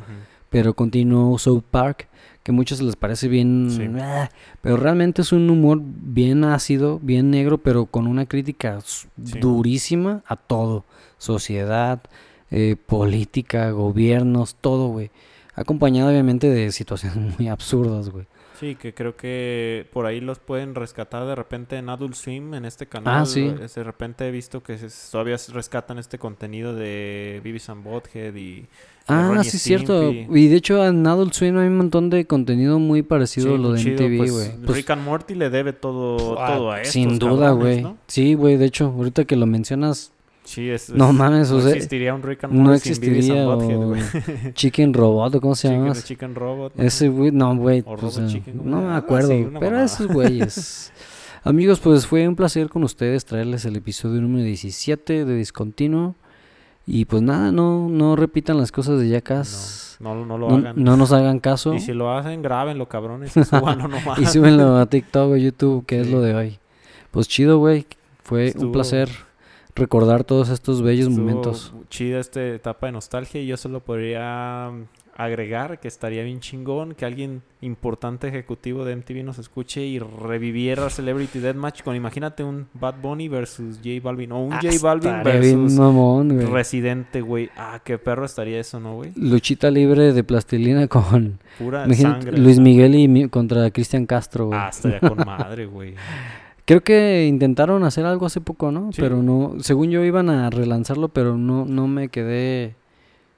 Pero continuó South Park, que a muchos les parece bien, Sí. "Ah", pero realmente es un humor bien ácido, bien negro, pero con una crítica Sí. durísima a todo, sociedad, eh, política, gobiernos, todo, güey. Acompañado obviamente de situaciones muy absurdas, güey. Sí, que creo que por ahí los pueden rescatar de repente en Adult Swim, en este canal. Ah, sí. De repente he visto que se- todavía rescatan este contenido de Beavis and Butthead y... Ah, sí, es cierto. Y de hecho en Adult Swim hay un montón de contenido muy parecido Sí, a lo de chido, MTV, pues, güey. Pues, Rick and Morty le debe todo, todo a estos Sin duda, güey. ¿no? Sí, güey, de hecho, ahorita que lo mencionas, Sí, es, No es- mames, o no sea, existiría un Rick and no Morty sin Beavis existiría o. Chicken Robot, ¿o ¿cómo se llama? Chicken, Chicken Robot. Ese güey, no, güey. O pues, Robot eh, Chicken, ¿cómo no me acuerdo. Sí, pero mamada. esos güeyes. Amigos, pues fue un placer con ustedes traerles el episodio número 17 de Discontinuo. Y pues nada, no, no repitan las cosas de Jackass. No, no, no lo No, hagan. no nos hagan caso. Y si lo hacen, grábenlo, cabrones. Y súbanlo nomás. Y súbenlo a TikTok o YouTube, que es lo de hoy. Pues chido, güey. Fue un placer recordar todos estos bellos Estuvo momentos. Chida esta etapa de nostalgia y yo solo podría agregar que estaría bien chingón que alguien importante ejecutivo de MTV nos escuche y reviviera Celebrity Deathmatch con imagínate un Bad Bunny versus J Balvin o un J Balvin Ah, Estaría bien versus mamón, güey. Residente, güey. Ah, qué perro estaría eso, ¿no, güey? Luchita libre de plastilina con Pura imagínate, sangre. Luis Miguel y mi- contra Cristian Castro, güey. Ah, estaría con madre, güey. Creo que intentaron hacer algo hace poco, ¿no? Sí. Pero no, según yo iban a relanzarlo, pero no, no me quedé,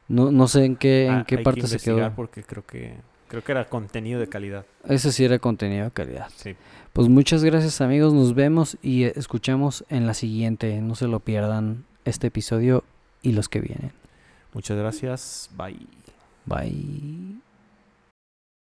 no, no sé en qué, en Ah, qué hay que parte se investigar quedó. porque creo que creo que era contenido de calidad. Ese sí era contenido de calidad. Sí. Pues muchas gracias amigos, nos vemos y eh, escuchamos en la siguiente. No se lo pierdan este episodio y los que vienen. Muchas gracias. Bye. Bye.